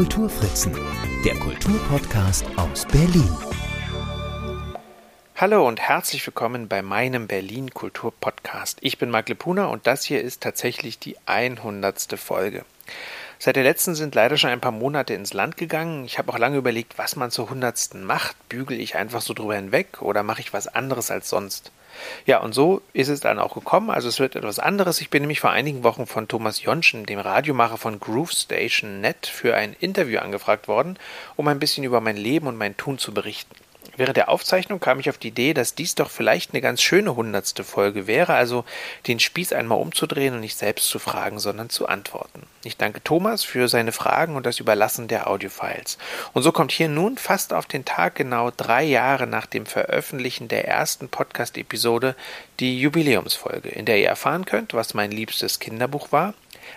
Kulturfritzen, der Kulturpodcast aus Berlin. Hallo und herzlich willkommen bei meinem Berlin Kultur Podcast. Ich bin Marc Lepuna und das hier ist tatsächlich die 100. Folge. Seit der letzten sind leider schon ein paar Monate ins Land gegangen. Ich habe auch lange überlegt, was man zur 100. macht. Bügel ich einfach so drüber hinweg oder mache ich was anderes als sonst? Ja, und so ist es dann auch gekommen. Also es wird etwas anderes. Ich bin nämlich vor einigen Wochen von Thomas Jonschen, dem Radiomacher von Groove Station Net, für ein Interview angefragt worden, um ein bisschen über mein Leben und mein Tun zu berichten. Während der Aufzeichnung kam ich auf die Idee, dass dies doch vielleicht eine ganz schöne hundertste Folge wäre, also den Spieß einmal umzudrehen und nicht selbst zu fragen, sondern zu antworten. Ich danke Thomas für seine Fragen und das Überlassen der Audiofiles. Und so kommt hier nun fast auf den Tag genau drei Jahre nach dem Veröffentlichen der ersten Podcast-Episode die Jubiläumsfolge, in der ihr erfahren könnt, was mein liebstes Kinderbuch war,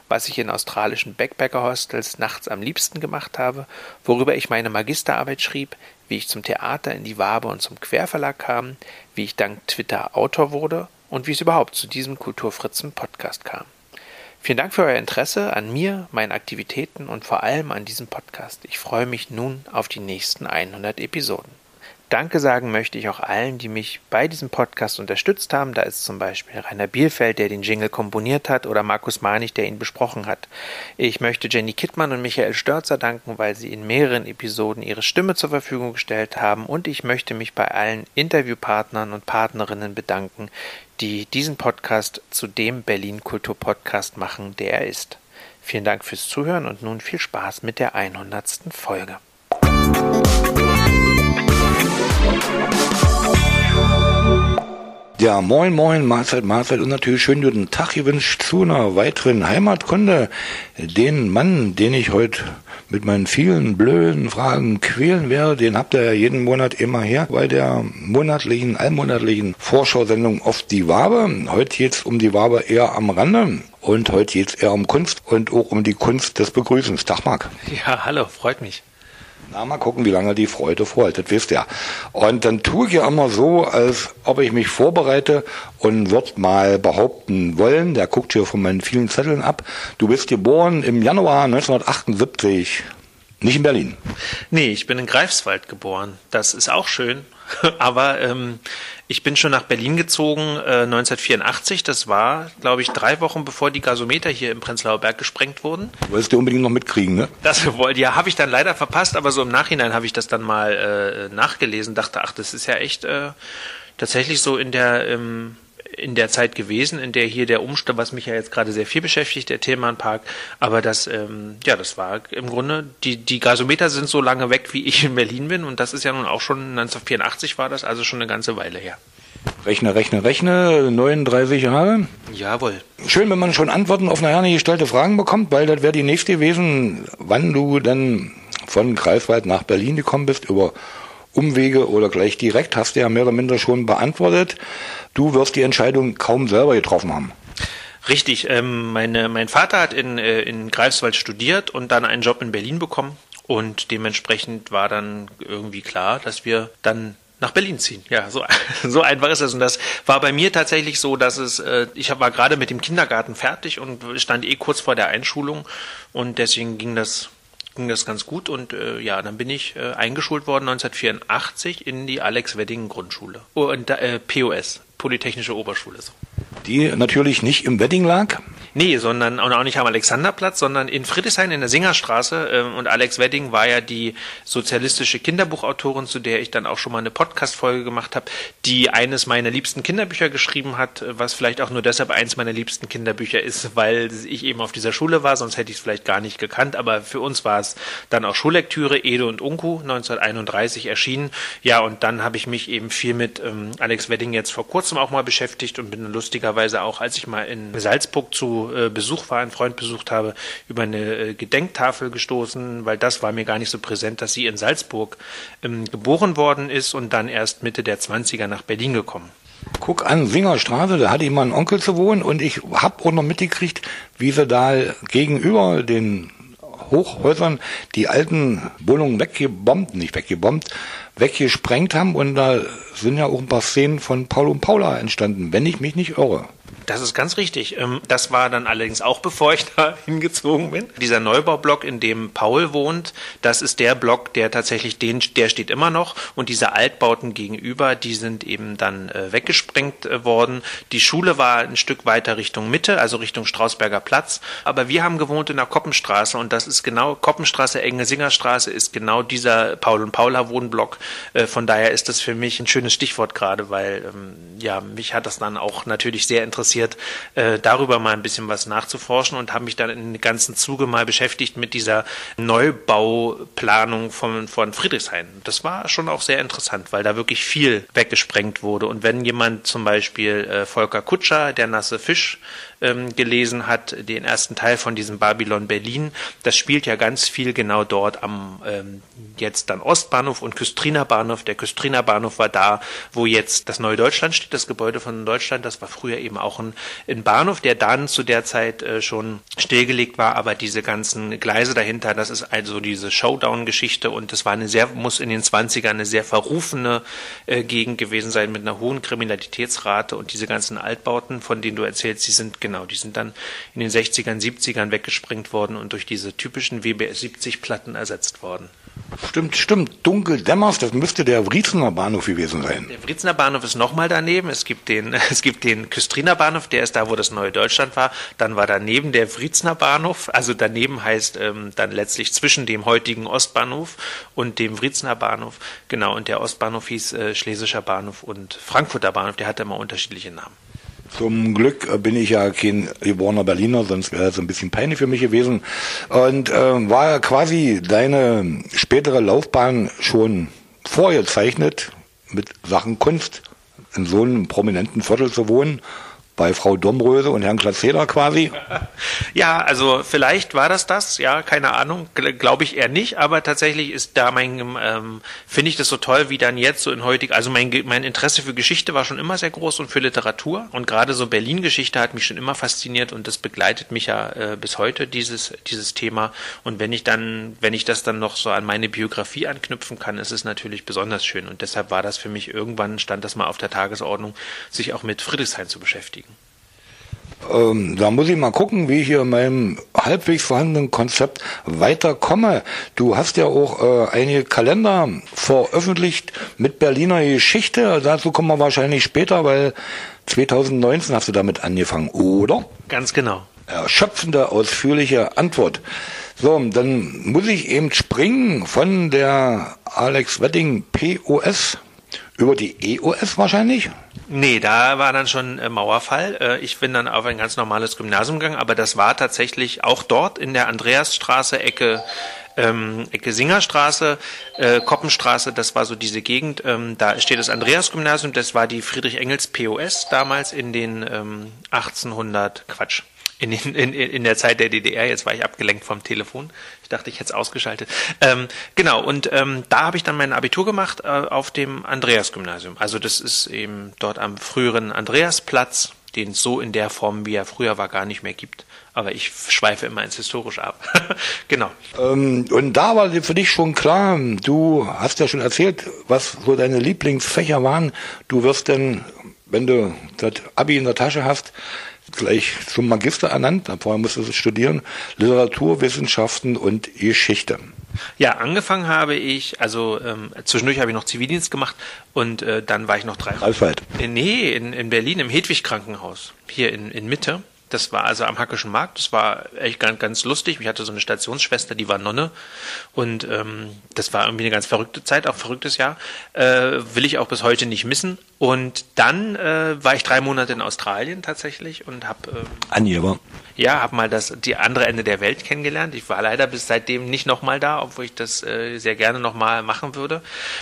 was ich in australischen Backpacker-Hostels nachts am liebsten gemacht habe, worüber ich meine Magisterarbeit schrieb, wie ich zum Theater in die Wabe und zum Querverlag kam, wie ich dank Twitter Autor wurde und wie es überhaupt zu diesem Kulturfritzen Podcast kam. Vielen Dank für euer Interesse an mir, meinen Aktivitäten und vor allem an diesem Podcast. Ich freue mich nun auf die nächsten 100 Episoden. Danke sagen möchte ich auch allen, die mich bei diesem Podcast unterstützt haben. Da ist zum Beispiel Rainer Bielfeld, der den Jingle komponiert hat, oder Markus Manich, der ihn besprochen hat. Ich möchte Jenny Kittmann und Michael Störzer danken, weil sie in mehreren Episoden ihre Stimme zur Verfügung gestellt haben. Und ich möchte mich bei allen Interviewpartnern und Partnerinnen bedanken, die diesen Podcast zu dem Berlin Kultur Podcast machen, der er ist. Vielen Dank fürs Zuhören und nun viel Spaß mit der 100. Folge. Ja, moin, moin, Mahlzeit, Mahlzeit und natürlich schönen guten Tag gewünscht zu einer weiteren Heimatkunde. Den Mann, den ich heute mit meinen vielen blöden Fragen quälen werde, den habt ihr ja jeden Monat immer her bei der monatlichen, allmonatlichen Vorschau-Sendung auf die Wabe. Heute geht's um die Wabe eher am Rande. Und heute geht's eher um Kunst und auch um die Kunst des Begrüßens. Tag, Marc. Ja, hallo, freut mich. Na, mal gucken, wie lange die Freude vorhält, das wisst ihr. Und dann tue ich ja immer so, als ob ich mich vorbereite und wird mal behaupten wollen, der guckt hier von meinen vielen Zetteln ab, du bist geboren im Januar 1978. Nicht in Berlin. Nee, ich bin in Greifswald geboren. Das ist auch schön. Aber ähm, ich bin schon nach Berlin gezogen äh, 1984. Das war, glaube ich, drei Wochen bevor die Gasometer hier im Prenzlauer Berg gesprengt wurden. Wolltest du unbedingt noch mitkriegen, ne? Das wollte, ja, habe ich dann leider verpasst, aber so im Nachhinein habe ich das dann mal äh, nachgelesen, dachte, ach, das ist ja echt äh, tatsächlich so in der ähm, in der Zeit gewesen, in der hier der Umstand, was mich ja jetzt gerade sehr viel beschäftigt, der Themenpark, aber das, ähm, ja, das war im Grunde, die, die Gasometer sind so lange weg, wie ich in Berlin bin und das ist ja nun auch schon 1984 war das, also schon eine ganze Weile her. Rechne, rechne, rechne, 39 Jahre. Jawohl. Schön, wenn man schon Antworten auf nachher nicht gestellte Fragen bekommt, weil das wäre die nächste gewesen, wann du dann von Greifswald nach Berlin gekommen bist, über Umwege oder gleich direkt, hast du ja mehr oder minder schon beantwortet. Du wirst die Entscheidung kaum selber getroffen haben. Richtig, ähm, meine, mein Vater hat in, äh, in Greifswald studiert und dann einen Job in Berlin bekommen. Und dementsprechend war dann irgendwie klar, dass wir dann nach Berlin ziehen. Ja, so, so einfach ist es. Und das war bei mir tatsächlich so, dass es, äh, ich war gerade mit dem Kindergarten fertig und stand eh kurz vor der Einschulung und deswegen ging das ging das ganz gut und äh, ja, dann bin ich äh, eingeschult worden 1984 in die Alex Wedding Grundschule. Oh, und, äh, POS, Polytechnische Oberschule. So. Die natürlich nicht im Wedding lag? Nee, sondern auch nicht am Alexanderplatz, sondern in Friedrichshain in der Singerstraße. Ähm, und Alex Wedding war ja die sozialistische Kinderbuchautorin, zu der ich dann auch schon mal eine Podcast-Folge gemacht habe, die eines meiner liebsten Kinderbücher geschrieben hat, was vielleicht auch nur deshalb eins meiner liebsten Kinderbücher ist, weil ich eben auf dieser Schule war, sonst hätte ich es vielleicht gar nicht gekannt. Aber für uns war es dann auch Schullektüre, Edo und Unku, 1931 erschienen. Ja, und dann habe ich mich eben viel mit ähm, Alex Wedding jetzt vor kurzem auch mal beschäftigt und bin lustigerweise auch, als ich mal in Salzburg zu äh, Besuch war, einen Freund besucht habe, über eine äh, Gedenktafel gestoßen, weil das war mir gar nicht so präsent, dass sie in Salzburg ähm, geboren worden ist und dann erst Mitte der 20er nach Berlin gekommen. Guck an, Singerstraße, da hatte ich mal einen Onkel zu wohnen und ich habe auch noch mitgekriegt, wie sie da gegenüber den Hochhäusern die alten Wohnungen weggebombt, nicht weggebombt, weggesprengt haben und da sind ja auch ein paar Szenen von Paul und Paula entstanden, wenn ich mich nicht irre. Das ist ganz richtig. Ähm, das war dann allerdings auch bevor ich da hingezogen bin. Dieser Neubaublock, in dem Paul wohnt, das ist der Block, der tatsächlich den, der steht immer noch. Und diese Altbauten gegenüber, die sind eben dann äh, weggesprengt äh, worden. Die Schule war ein Stück weiter Richtung Mitte, also Richtung Strausberger Platz. Aber wir haben gewohnt in der Koppenstraße und das ist genau Koppenstraße, Enge Singerstraße ist genau dieser Paul und Paula Wohnblock. Äh, von daher ist das für mich ein schönes Stichwort gerade, weil ähm, ja mich hat das dann auch natürlich sehr interessiert interessiert, äh, darüber mal ein bisschen was nachzuforschen und habe mich dann in den ganzen Zuge mal beschäftigt mit dieser Neubauplanung von, von Friedrichshain. Das war schon auch sehr interessant, weil da wirklich viel weggesprengt wurde. Und wenn jemand zum Beispiel äh, Volker Kutscher, der nasse Fisch, ähm, gelesen hat, den ersten Teil von diesem Babylon Berlin, das spielt ja ganz viel genau dort am ähm, jetzt dann Ostbahnhof und Küstriner Bahnhof. Der Küstriner Bahnhof war da, wo jetzt das neue Deutschland steht, das Gebäude von Deutschland. Das war früher eben auch ein, ein Bahnhof, der dann zu der Zeit äh, schon stillgelegt war. Aber diese ganzen Gleise dahinter, das ist also diese Showdown-Geschichte und das war eine sehr, muss in den 20ern eine sehr verrufene äh, Gegend gewesen sein mit einer hohen Kriminalitätsrate und diese ganzen Altbauten, von denen du erzählst, die sind genau, die sind dann in den 60ern, 70ern weggesprengt worden und durch diese typischen WBS 70 Platten ersetzt worden. Stimmt, stimmt. Dunkel dämmerst, das müsste der Wriezener Bahnhof gewesen sein. Der Wriezener Bahnhof ist nochmal daneben. Es gibt den, es gibt den Küstriner Bahnhof, der ist da, wo das neue Deutschland war. Dann war daneben der Wriezener Bahnhof. Also daneben heißt ähm, dann letztlich zwischen dem heutigen Ostbahnhof und dem Wriezener Bahnhof. Genau, und der Ostbahnhof hieß äh, Schlesischer Bahnhof und Frankfurter Bahnhof. Der hatte immer unterschiedliche Namen. Zum Glück äh, bin ich ja kein geborener Berliner, sonst wäre es ein bisschen peinlich für mich gewesen. Und äh, war quasi deine spätere Laufbahn schon vorgezeichnet mit Sachen Kunst in so einem prominenten Viertel zu wohnen bei Frau Domröse und Herrn Glatzeder quasi? Ja, also vielleicht war das das, ja, keine Ahnung, glaube ich eher nicht, aber tatsächlich ist da mein, ähm, finde ich das so toll, wie dann jetzt so in heutig, also mein, mein Interesse für Geschichte war schon immer sehr groß und für Literatur und gerade so Berlin-Geschichte hat mich schon immer fasziniert und das begleitet mich ja äh, bis heute, dieses, dieses Thema und wenn ich dann, wenn ich das dann noch so an meine Biografie anknüpfen kann, ist es natürlich besonders schön und deshalb war das für mich irgendwann, stand das mal auf der Tagesordnung, sich auch mit Friedrichshain zu beschäftigen. Ähm, da muss ich mal gucken, wie ich hier in meinem halbwegs vorhandenen Konzept weiterkomme. Du hast ja auch äh, einige Kalender veröffentlicht mit Berliner Geschichte. Dazu kommen wir wahrscheinlich später, weil 2019 hast du damit angefangen, oder? Ganz genau. Erschöpfende, ausführliche Antwort. So, dann muss ich eben springen von der Alex Wedding POS über die EOS wahrscheinlich? Nee, da war dann schon äh, Mauerfall. Äh, ich bin dann auf ein ganz normales Gymnasium gegangen, aber das war tatsächlich auch dort in der Andreasstraße, Ecke ähm, Ecke Singerstraße, äh, Koppenstraße, das war so diese Gegend. Ähm, da steht das Andreas-Gymnasium, das war die Friedrich-Engels POS damals in den ähm, 1800, Quatsch, in, in, in der Zeit der DDR. Jetzt war ich abgelenkt vom Telefon. Ich dachte, ich hätte es ausgeschaltet. Ähm, genau, und ähm, da habe ich dann mein Abitur gemacht äh, auf dem Andreas-Gymnasium. Also das ist eben dort am früheren Andreasplatz, den es so in der Form, wie er früher war, gar nicht mehr gibt. Aber ich schweife immer ins Historische ab. genau. Ähm, und da war für dich schon klar, du hast ja schon erzählt, was so deine Lieblingsfächer waren. Du wirst denn, wenn du das Abi in der Tasche hast, gleich zum Magister ernannt. Vorher musste du studieren. Literaturwissenschaften und Geschichte. Ja, angefangen habe ich, also ähm, zwischendurch habe ich noch Zivildienst gemacht und äh, dann war ich noch drei. Greifswald? Nee, in, in Berlin im Hedwig Krankenhaus, hier in, in Mitte. Das war also am Hackischen Markt. Das war echt ganz, ganz lustig. Ich hatte so eine Stationsschwester, die war Nonne. Und ähm, das war irgendwie eine ganz verrückte Zeit, auch verrücktes Jahr. Äh, will ich auch bis heute nicht missen. Und dann äh, war ich drei Monate in Australien tatsächlich und habe ähm, Angeber. Ja, habe mal das die andere Ende der Welt kennengelernt. Ich war leider bis seitdem nicht nochmal da, obwohl ich das äh, sehr gerne nochmal machen würde.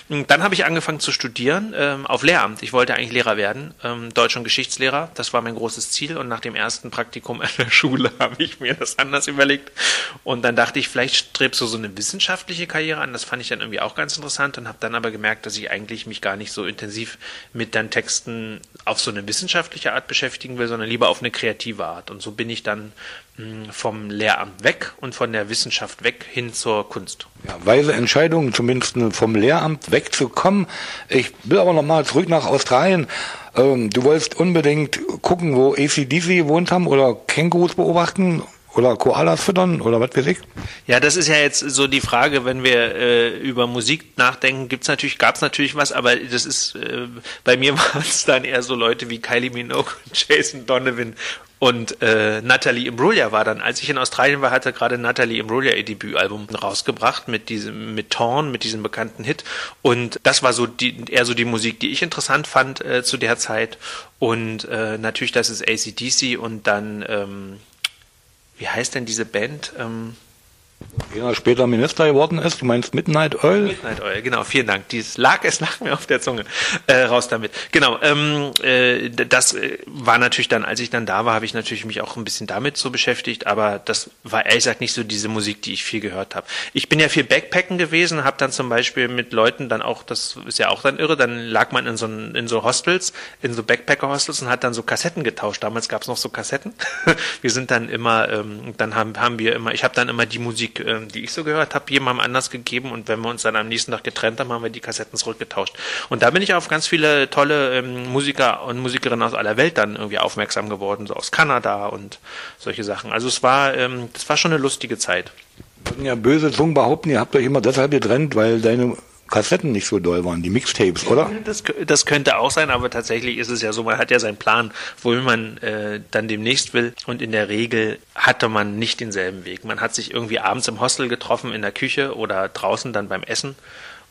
Und dann habe ich angefangen zu studieren ähm, auf Lehramt. Ich wollte eigentlich Lehrer werden, ähm, Deutsch- und Geschichtslehrer. Das war mein großes Ziel. Und nach dem ersten Praktikum an der Schule habe ich mir das anders überlegt. Und dann dachte ich, vielleicht strebst du so eine wissenschaftliche Karriere an. Das fand ich dann irgendwie auch ganz interessant und habe dann aber gemerkt, dass ich eigentlich mich gar nicht so intensiv mit dann Texten auf so eine wissenschaftliche Art beschäftigen will, sondern lieber auf eine kreative Art. Und so bin ich dann dann vom Lehramt weg und von der Wissenschaft weg hin zur Kunst. Ja, weise Entscheidung, zumindest vom Lehramt wegzukommen. Ich will aber nochmal zurück nach Australien. Ähm, du wolltest unbedingt gucken, wo ACDC gewohnt haben oder Kängurus beobachten oder Koalas füttern oder was weiß ich? Ja, das ist ja jetzt so die Frage, wenn wir äh, über Musik nachdenken, gibt's natürlich, gab's natürlich was, aber das ist äh, bei mir waren es dann eher so Leute wie Kylie Minogue und Jason Donovan und äh, Natalie Imbruglia war dann, als ich in Australien war, hatte gerade Natalie Imbruglia ihr Debütalbum rausgebracht mit diesem, mit Torn, mit diesem bekannten Hit. Und das war so die, eher so die Musik, die ich interessant fand äh, zu der Zeit. Und äh, natürlich, das ist ACDC und dann ähm, wie heißt denn diese Band? Ähm, ja, später Minister geworden ist. Du meinst Midnight Oil? Midnight Oil, genau, vielen Dank. Dies lag, es lag mir auf der Zunge. Äh, raus damit. Genau, ähm, äh, das äh, war natürlich dann, als ich dann da war, habe ich natürlich mich auch ein bisschen damit so beschäftigt, aber das war ehrlich gesagt nicht so diese Musik, die ich viel gehört habe. Ich bin ja viel Backpacken gewesen, habe dann zum Beispiel mit Leuten dann auch, das ist ja auch dann irre, dann lag man in so, in so Hostels, in so Backpacker-Hostels und hat dann so Kassetten getauscht. Damals gab es noch so Kassetten. wir sind dann immer, ähm, dann haben, haben wir immer, ich habe dann immer die Musik äh, die ich so gehört habe, jemandem anders gegeben und wenn wir uns dann am nächsten Tag getrennt haben, haben wir die Kassetten zurückgetauscht. Und da bin ich auf ganz viele tolle ähm, Musiker und Musikerinnen aus aller Welt dann irgendwie aufmerksam geworden, so aus Kanada und solche Sachen. Also es war, ähm, das war schon eine lustige Zeit. Ja, böse Zungen behaupten, ihr habt euch immer deshalb getrennt, weil deine Kassetten nicht so doll waren, die Mixtapes, oder? Das, das könnte auch sein, aber tatsächlich ist es ja so, man hat ja seinen Plan, wohin man äh, dann demnächst will und in der Regel hatte man nicht denselben Weg. Man hat sich irgendwie abends im Hostel getroffen, in der Küche oder draußen dann beim Essen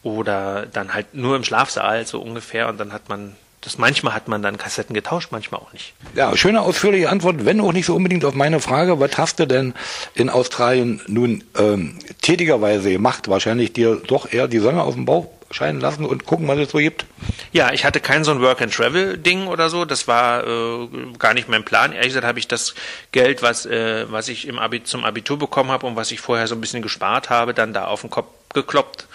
oder dann halt nur im Schlafsaal so ungefähr und dann hat man das manchmal hat man dann Kassetten getauscht, manchmal auch nicht. Ja, schöne ausführliche Antwort, wenn auch nicht so unbedingt auf meine Frage, was hast du denn in Australien nun ähm, tätigerweise gemacht? Wahrscheinlich dir doch eher die Sonne auf dem Bauch scheinen lassen und gucken, was es so gibt? Ja, ich hatte kein so ein Work-and-Travel-Ding oder so. Das war äh, gar nicht mein Plan. Ehrlich gesagt habe ich das Geld, was, äh, was ich im Abi zum Abitur bekommen habe und was ich vorher so ein bisschen gespart habe, dann da auf den Kopf gekloppt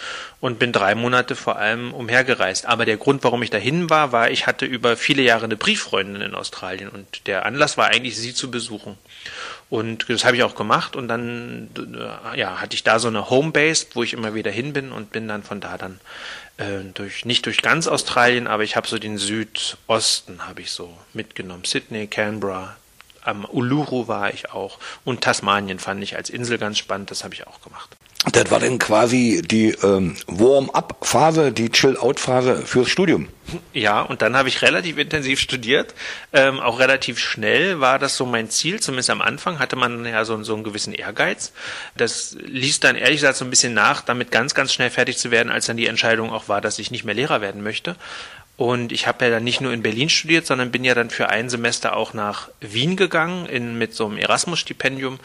und bin drei Monate vor allem umhergereist. Aber der Grund, warum ich dahin war, war, ich hatte über viele Jahre eine Brieffreundin in Australien und der Anlass war eigentlich, sie zu besuchen. Und das habe ich auch gemacht und dann äh, ja, hatte ich da so eine Homebase, wo ich immer wieder hin bin und bin dann von da dann äh, durch nicht durch ganz Australien, aber ich habe so den Südosten habe ich so mitgenommen, Sydney, Canberra, am Uluru war ich auch und Tasmanien fand ich als Insel ganz spannend, das habe ich auch gemacht. Das war dann quasi die ähm, Warm-up-Phase, die Chill-out-Phase fürs Studium. Ja, und dann habe ich relativ intensiv studiert. Ähm, auch relativ schnell war das so mein Ziel, zumindest am Anfang hatte man ja so, so einen gewissen Ehrgeiz. Das ließ dann ehrlich gesagt so ein bisschen nach, damit ganz, ganz schnell fertig zu werden, als dann die Entscheidung auch war, dass ich nicht mehr Lehrer werden möchte. Und ich habe ja dann nicht nur in Berlin studiert, sondern bin ja dann für ein Semester auch nach Wien gegangen in, mit so einem Erasmus-Stipendium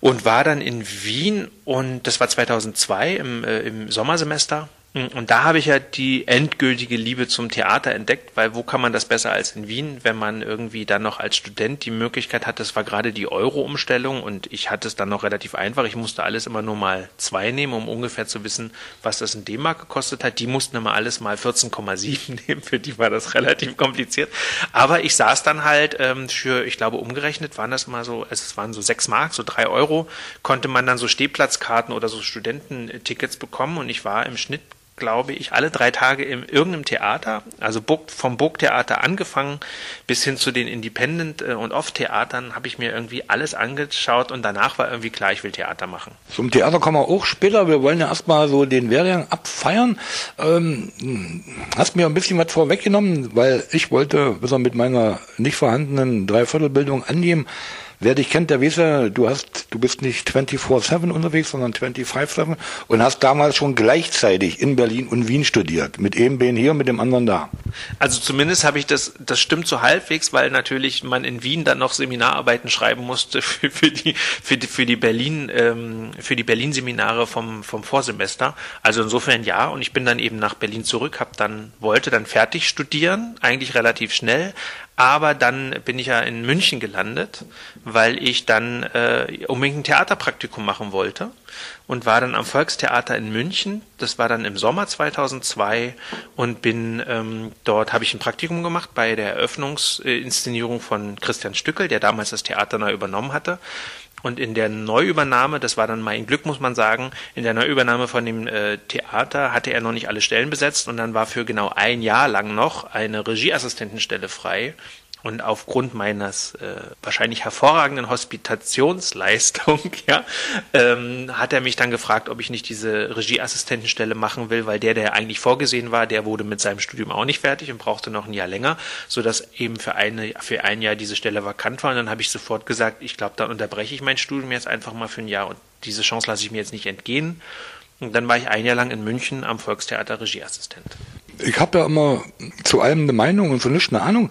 und war dann in Wien und das war 2002 im, äh, im Sommersemester und da habe ich ja die endgültige Liebe zum Theater entdeckt, weil wo kann man das besser als in Wien, wenn man irgendwie dann noch als Student die Möglichkeit hat, das war gerade die Euro-Umstellung und ich hatte es dann noch relativ einfach. Ich musste alles immer nur mal zwei nehmen, um ungefähr zu wissen, was das in D-Mark gekostet hat. Die mussten immer alles mal 14,7 nehmen, für die war das relativ kompliziert. Aber ich saß dann halt ähm, für, ich glaube, umgerechnet waren das mal so, also es waren so sechs Mark, so drei Euro, konnte man dann so Stehplatzkarten oder so Studententickets bekommen und ich war im Schnitt glaube ich, alle drei Tage in irgendeinem Theater, also vom Burgtheater angefangen bis hin zu den Independent- äh, und Off-Theatern, habe ich mir irgendwie alles angeschaut und danach war irgendwie klar, ich will Theater machen. Zum Theater kommen wir auch später. Wir wollen ja erstmal so den Werdegang abfeiern. Ähm, hast mir ein bisschen was vorweggenommen, weil ich wollte, bis mit meiner nicht vorhandenen Dreiviertelbildung annehmen, Wer dich kennt, der weiß du hast, du bist nicht 24-7 unterwegs, sondern 25-7 und hast damals schon gleichzeitig in Berlin und Wien studiert. Mit einem Bein hier, mit dem anderen da. Also zumindest habe ich das, das stimmt so halbwegs, weil natürlich man in Wien dann noch Seminararbeiten schreiben musste für, für die, für die, für die Berlin, ähm, für die Berlin-Seminare vom, vom Vorsemester. Also insofern ja, und ich bin dann eben nach Berlin zurück, habe dann, wollte dann fertig studieren, eigentlich relativ schnell, aber dann bin ich ja in München gelandet, weil ich dann äh, unbedingt ein Theaterpraktikum machen wollte und war dann am Volkstheater in München. Das war dann im Sommer 2002 und bin ähm, dort habe ich ein Praktikum gemacht bei der Eröffnungsinszenierung von Christian Stückel, der damals das Theater neu übernommen hatte. Und in der Neuübernahme, das war dann mein Glück, muss man sagen, in der Neuübernahme von dem äh, Theater hatte er noch nicht alle Stellen besetzt und dann war für genau ein Jahr lang noch eine Regieassistentenstelle frei. Und aufgrund meines äh, wahrscheinlich hervorragenden Hospitationsleistung, ja, ähm, hat er mich dann gefragt, ob ich nicht diese Regieassistentenstelle machen will, weil der, der eigentlich vorgesehen war, der wurde mit seinem Studium auch nicht fertig und brauchte noch ein Jahr länger, so dass eben für eine für ein Jahr diese Stelle vakant war. Und dann habe ich sofort gesagt, ich glaube, dann unterbreche ich mein Studium jetzt einfach mal für ein Jahr und diese Chance lasse ich mir jetzt nicht entgehen. Und dann war ich ein Jahr lang in München am Volkstheater Regieassistent. Ich habe ja immer zu allem eine Meinung und so nichts eine Ahnung.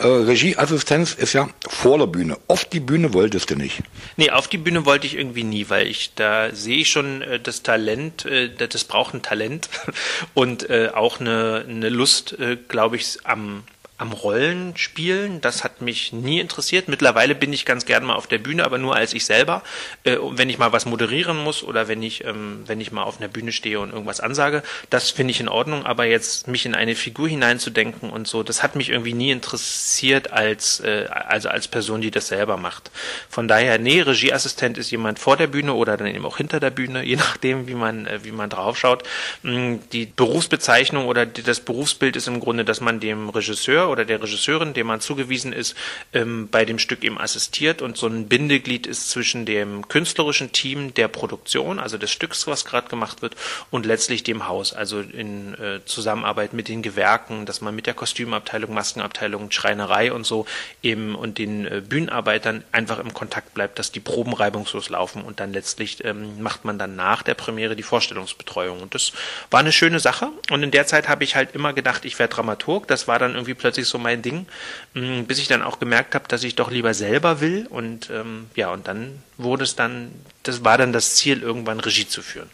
Äh, Regieassistenz ist ja vor der Bühne. Auf die Bühne wolltest du nicht. Nee, auf die Bühne wollte ich irgendwie nie, weil ich da sehe ich schon äh, das Talent, äh, das braucht ein Talent und äh, auch eine, eine Lust, äh, glaube ich, am am Rollenspielen. Das hat mich nie interessiert. Mittlerweile bin ich ganz gern mal auf der Bühne, aber nur als ich selber. Äh, wenn ich mal was moderieren muss oder wenn ich, ähm, wenn ich mal auf einer Bühne stehe und irgendwas ansage, das finde ich in Ordnung. Aber jetzt mich in eine Figur hineinzudenken und so, das hat mich irgendwie nie interessiert als, äh, also als Person, die das selber macht. Von daher, nee, Regieassistent ist jemand vor der Bühne oder dann eben auch hinter der Bühne, je nachdem, wie man, äh, wie man draufschaut. Mm, die Berufsbezeichnung oder das Berufsbild ist im Grunde, dass man dem Regisseur oder der Regisseurin, dem man zugewiesen ist, ähm, bei dem Stück eben assistiert. Und so ein Bindeglied ist zwischen dem künstlerischen Team der Produktion, also des Stücks, was gerade gemacht wird, und letztlich dem Haus, also in äh, Zusammenarbeit mit den Gewerken, dass man mit der Kostümabteilung, Maskenabteilung, Schreinerei und so eben und den äh, Bühnenarbeitern einfach im Kontakt bleibt, dass die Proben reibungslos laufen und dann letztlich ähm, macht man dann nach der Premiere die Vorstellungsbetreuung. Und das war eine schöne Sache. Und in der Zeit habe ich halt immer gedacht, ich wäre Dramaturg, das war dann irgendwie plötzlich so mein Ding, mm, bis ich dann auch gemerkt habe, dass ich doch lieber selber will und ähm, ja, und dann wurde es dann, das war dann das Ziel, irgendwann Regie zu führen.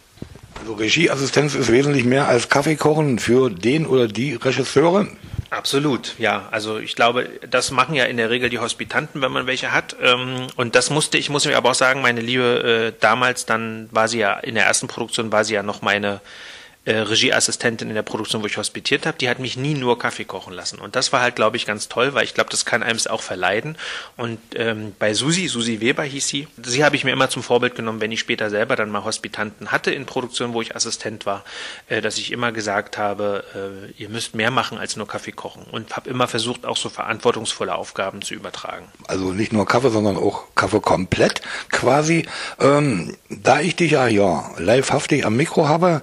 Also Regieassistenz ist wesentlich mehr als Kaffee kochen für den oder die Regisseure. Absolut, ja. Also ich glaube, das machen ja in der Regel die Hospitanten, wenn man welche hat. Ähm, und das musste, ich muss mir aber auch sagen, meine Liebe, äh, damals dann war sie ja in der ersten Produktion war sie ja noch meine äh, Regieassistentin in der Produktion, wo ich hospitiert habe, die hat mich nie nur Kaffee kochen lassen. Und das war halt, glaube ich, ganz toll, weil ich glaube, das kann einem es auch verleiden. Und ähm, bei Susi, Susi Weber hieß sie, sie habe ich mir immer zum Vorbild genommen, wenn ich später selber dann mal Hospitanten hatte in Produktion, wo ich Assistent war, äh, dass ich immer gesagt habe, äh, ihr müsst mehr machen als nur Kaffee kochen. Und habe immer versucht, auch so verantwortungsvolle Aufgaben zu übertragen. Also nicht nur Kaffee, sondern auch Kaffee komplett quasi. Ähm, da ich dich ja, ja livehaftig am Mikro habe,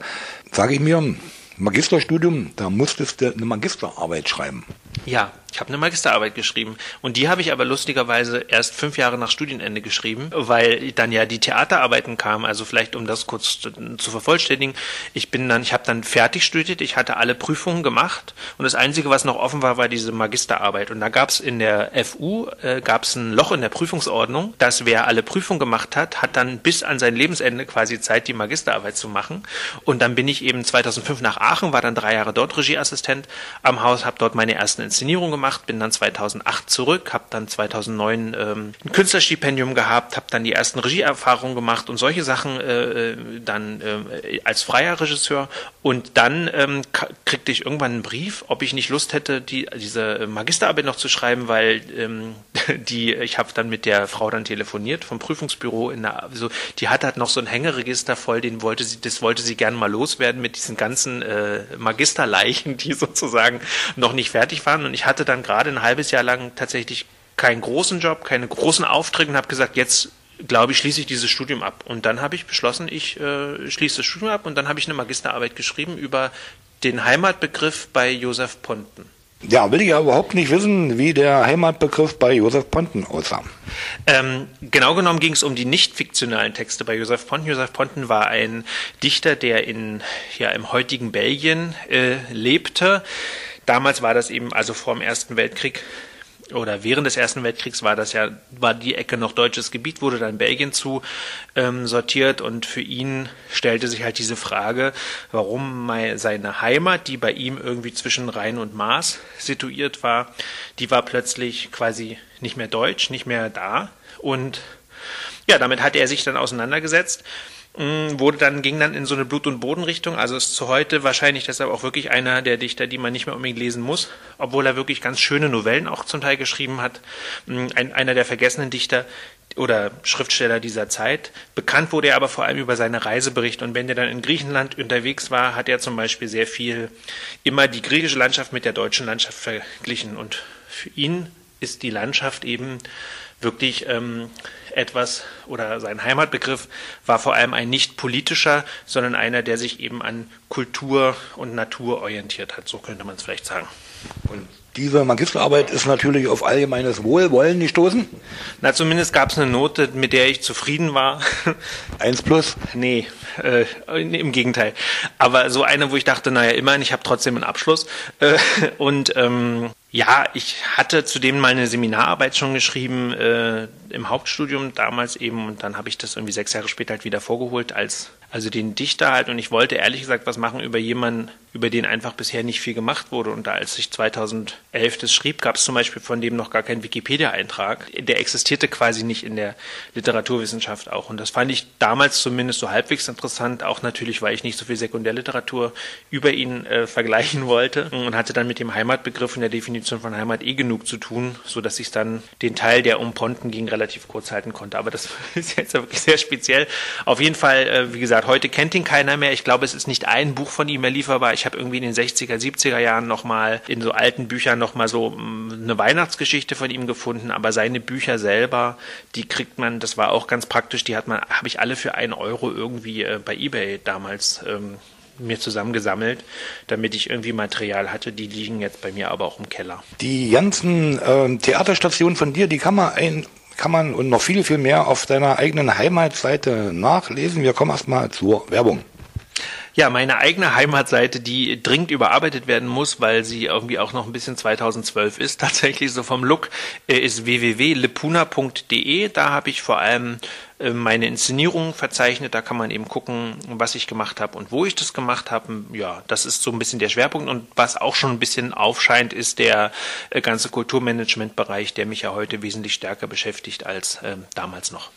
sage ich mir, Magisterstudium, da musstest du eine Magisterarbeit schreiben. Ja, ich habe eine Magisterarbeit geschrieben und die habe ich aber lustigerweise erst fünf Jahre nach Studienende geschrieben, weil dann ja die Theaterarbeiten kamen. Also vielleicht um das kurz zu, zu vervollständigen: Ich bin dann, ich habe dann fertig studiert, ich hatte alle Prüfungen gemacht und das einzige, was noch offen war, war diese Magisterarbeit. Und da gab es in der FU äh, gab es ein Loch in der Prüfungsordnung, dass wer alle Prüfungen gemacht hat, hat dann bis an sein Lebensende quasi Zeit, die Magisterarbeit zu machen. Und dann bin ich eben 2005 nach Aachen, war dann drei Jahre dort Regieassistent am Haus, habe dort meine ersten Inszenierungen gemacht gemacht, bin dann 2008 zurück, habe dann 2009 ähm, ein Künstlerstipendium gehabt, habe dann die ersten Regieerfahrungen gemacht und solche Sachen äh, äh dann äh, als freier Regisseur. Und dann ähm, kriegte ich irgendwann einen Brief, ob ich nicht Lust hätte, die, diese Magisterarbeit noch zu schreiben, weil ähm, die ich habe dann mit der Frau dann telefoniert vom Prüfungsbüro in der, so die hat halt noch so ein Hängeregister voll, den wollte sie das wollte sie gerne mal loswerden mit diesen ganzen äh, Magisterleichen, die sozusagen noch nicht fertig waren und ich hatte dann dann gerade ein halbes Jahr lang tatsächlich keinen großen Job, keine großen Aufträge und habe gesagt, jetzt glaube ich, schließe ich dieses Studium ab. Und dann habe ich beschlossen, ich äh, schließe das Studium ab und dann habe ich eine Magisterarbeit geschrieben über den Heimatbegriff bei Josef Ponten. Ja, will ich ja überhaupt nicht wissen, wie der Heimatbegriff bei Josef Ponten aussah. Ähm, genau genommen ging es um die nicht fiktionalen Texte bei Josef Ponten. Josef Ponten war ein Dichter, der in, ja, im heutigen Belgien äh, lebte Damals war das eben, also vor dem Ersten Weltkrieg oder während des Ersten Weltkriegs war das ja, war die Ecke noch deutsches Gebiet, wurde dann Belgien zu ähm, sortiert und für ihn stellte sich halt diese Frage, warum seine Heimat, die bei ihm irgendwie zwischen Rhein und Maas situiert war, die war plötzlich quasi nicht mehr deutsch, nicht mehr da und ja, damit hat er sich dann auseinandergesetzt Mm, wurde dann, ging dann in so eine Blut- und Bodenrichtung, also ist zu heute wahrscheinlich deshalb auch wirklich einer der Dichter, die man nicht mehr unbedingt lesen muss, obwohl er wirklich ganz schöne Novellen auch zum Teil geschrieben hat. Mm, ein, einer der vergessenen Dichter oder Schriftsteller dieser Zeit. Bekannt wurde er aber vor allem über seine Reiseberichte und wenn er dann in Griechenland unterwegs war, hat er zum Beispiel sehr viel immer die griechische Landschaft mit der deutschen Landschaft verglichen und für ihn ist die Landschaft eben wirklich ähm, etwas oder sein Heimatbegriff war vor allem ein nicht politischer, sondern einer, der sich eben an Kultur und Natur orientiert hat. So könnte man es vielleicht sagen. Und diese Magisterarbeit ist natürlich auf allgemeines Wohlwollen gestoßen. Na, zumindest gab es eine Note, mit der ich zufrieden war. Eins plus? Nee, äh, im Gegenteil. Aber so eine, wo ich dachte, naja, immerhin, ich habe trotzdem einen Abschluss. Äh, und ähm, ja, ich hatte zudem mal eine Seminararbeit schon geschrieben äh, im Hauptstudium damals eben. Und dann habe ich das irgendwie sechs Jahre später halt wieder vorgeholt als also den Dichter halt und ich wollte ehrlich gesagt was machen über jemanden, über den einfach bisher nicht viel gemacht wurde und da als ich 2011 das schrieb, gab es zum Beispiel von dem noch gar keinen Wikipedia-Eintrag. Der existierte quasi nicht in der Literaturwissenschaft auch und das fand ich damals zumindest so halbwegs interessant, auch natürlich, weil ich nicht so viel Sekundärliteratur über ihn äh, vergleichen wollte und hatte dann mit dem Heimatbegriff in der Definition von Heimat eh genug zu tun, so dass ich dann den Teil, der um Ponten ging, relativ kurz halten konnte. Aber das ist jetzt wirklich sehr speziell. Auf jeden Fall, äh, wie gesagt, heute kennt ihn keiner mehr. Ich glaube, es ist nicht ein Buch von ihm mehr lieferbar. Ich habe irgendwie in den 60er, 70er Jahren nochmal in so alten Büchern nochmal so mm, eine Weihnachtsgeschichte von ihm gefunden. Aber seine Bücher selber, die kriegt man, das war auch ganz praktisch, die hat man, habe ich alle für einen Euro irgendwie äh, bei Ebay damals ähm, mir zusammengesammelt, damit ich irgendwie Material hatte. Die liegen jetzt bei mir aber auch im Keller. Die ganzen äh, Theaterstationen von dir, die kann man ein kann man und noch viel, viel mehr auf deiner eigenen Heimatseite nachlesen. Wir kommen erstmal zur Werbung. Ja, meine eigene Heimatseite, die dringend überarbeitet werden muss, weil sie irgendwie auch noch ein bisschen 2012 ist. Tatsächlich so vom Look äh, ist www.lepuna.de. Da habe ich vor allem meine Inszenierungen verzeichnet. Da kann man eben gucken, was ich gemacht habe und wo ich das gemacht habe. Ja, das ist so ein bisschen der Schwerpunkt. Und was auch schon ein bisschen aufscheint, ist der äh, ganze Kulturmanagement-Bereich, der mich ja heute wesentlich stärker beschäftigt als äh, damals noch.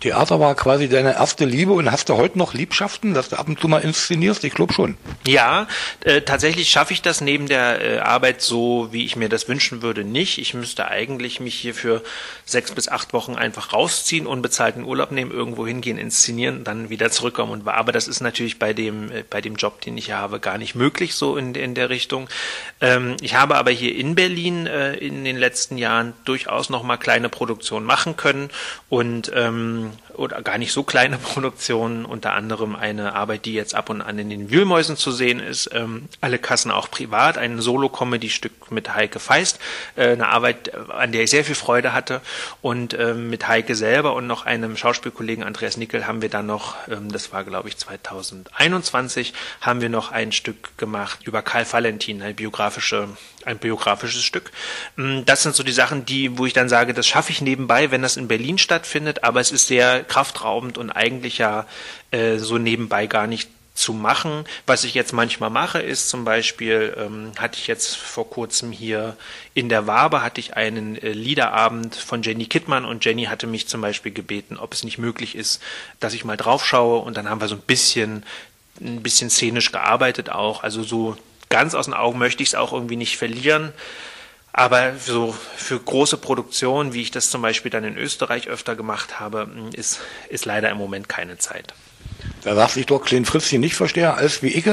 Theater war quasi deine erste Liebe und hast du heute noch Liebschaften, dass du ab und zu mal inszenierst? Ich glaube schon. Ja, äh, tatsächlich schaffe ich das neben der äh, Arbeit so, wie ich mir das wünschen würde, nicht. Ich müsste eigentlich mich hier für sechs bis acht Wochen einfach rausziehen, unbezahlten Urlaub nehmen, irgendwo hingehen, inszenieren, dann wieder zurückkommen. Und, aber das ist natürlich bei dem, äh, bei dem Job, den ich habe, gar nicht möglich so in, in der Richtung. Ähm, ich habe aber hier in Berlin äh, in den letzten Jahren durchaus noch mal kleine Produktionen machen können und ähm, oder gar nicht so kleine Produktionen, unter anderem eine Arbeit, die jetzt ab und an in den Wühlmäusen zu sehen ist, ähm, alle Kassen auch privat, ein Solo-Comedy-Stück mit Heike Feist, äh, eine Arbeit, an der ich sehr viel Freude hatte und ähm, mit Heike selber und noch einem Schauspielkollegen Andreas Nickel haben wir dann noch, ähm, das war glaube ich 2021, haben wir noch ein Stück gemacht über Karl Valentin, eine biografische ein biografisches Stück. Mm, das sind so die Sachen, die, wo ich dann sage, das schaffe ich nebenbei, wenn das in Berlin stattfindet, aber es ist sehr kraftraubend und eigentlich ja äh, so nebenbei gar nicht zu machen. Was ich jetzt manchmal mache, ist zum Beispiel, ähm, hatte ich jetzt vor kurzem hier in der Wabe, hatte ich einen äh, Liederabend von Jenny Kittmann und Jenny hatte mich zum Beispiel gebeten, ob es nicht möglich ist, dass ich mal drauf schaue und dann haben wir so ein bisschen ein bisschen szenisch gearbeitet auch, also so ganz aus den Augen möchte ich es auch irgendwie nicht verlieren. Aber so für große Produktionen, wie ich das zum Beispiel dann in Österreich öfter gemacht habe, ist, ist leider im Moment keine Zeit. Da darf ich doch Klein Fritzchen nicht verstehen als wie ich,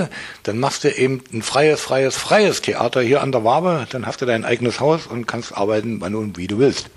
dann machst du eben ein freies, freies, freies Theater hier an der Wabe, dann hast du dein eigenes Haus und kannst arbeiten, wann und wie du willst.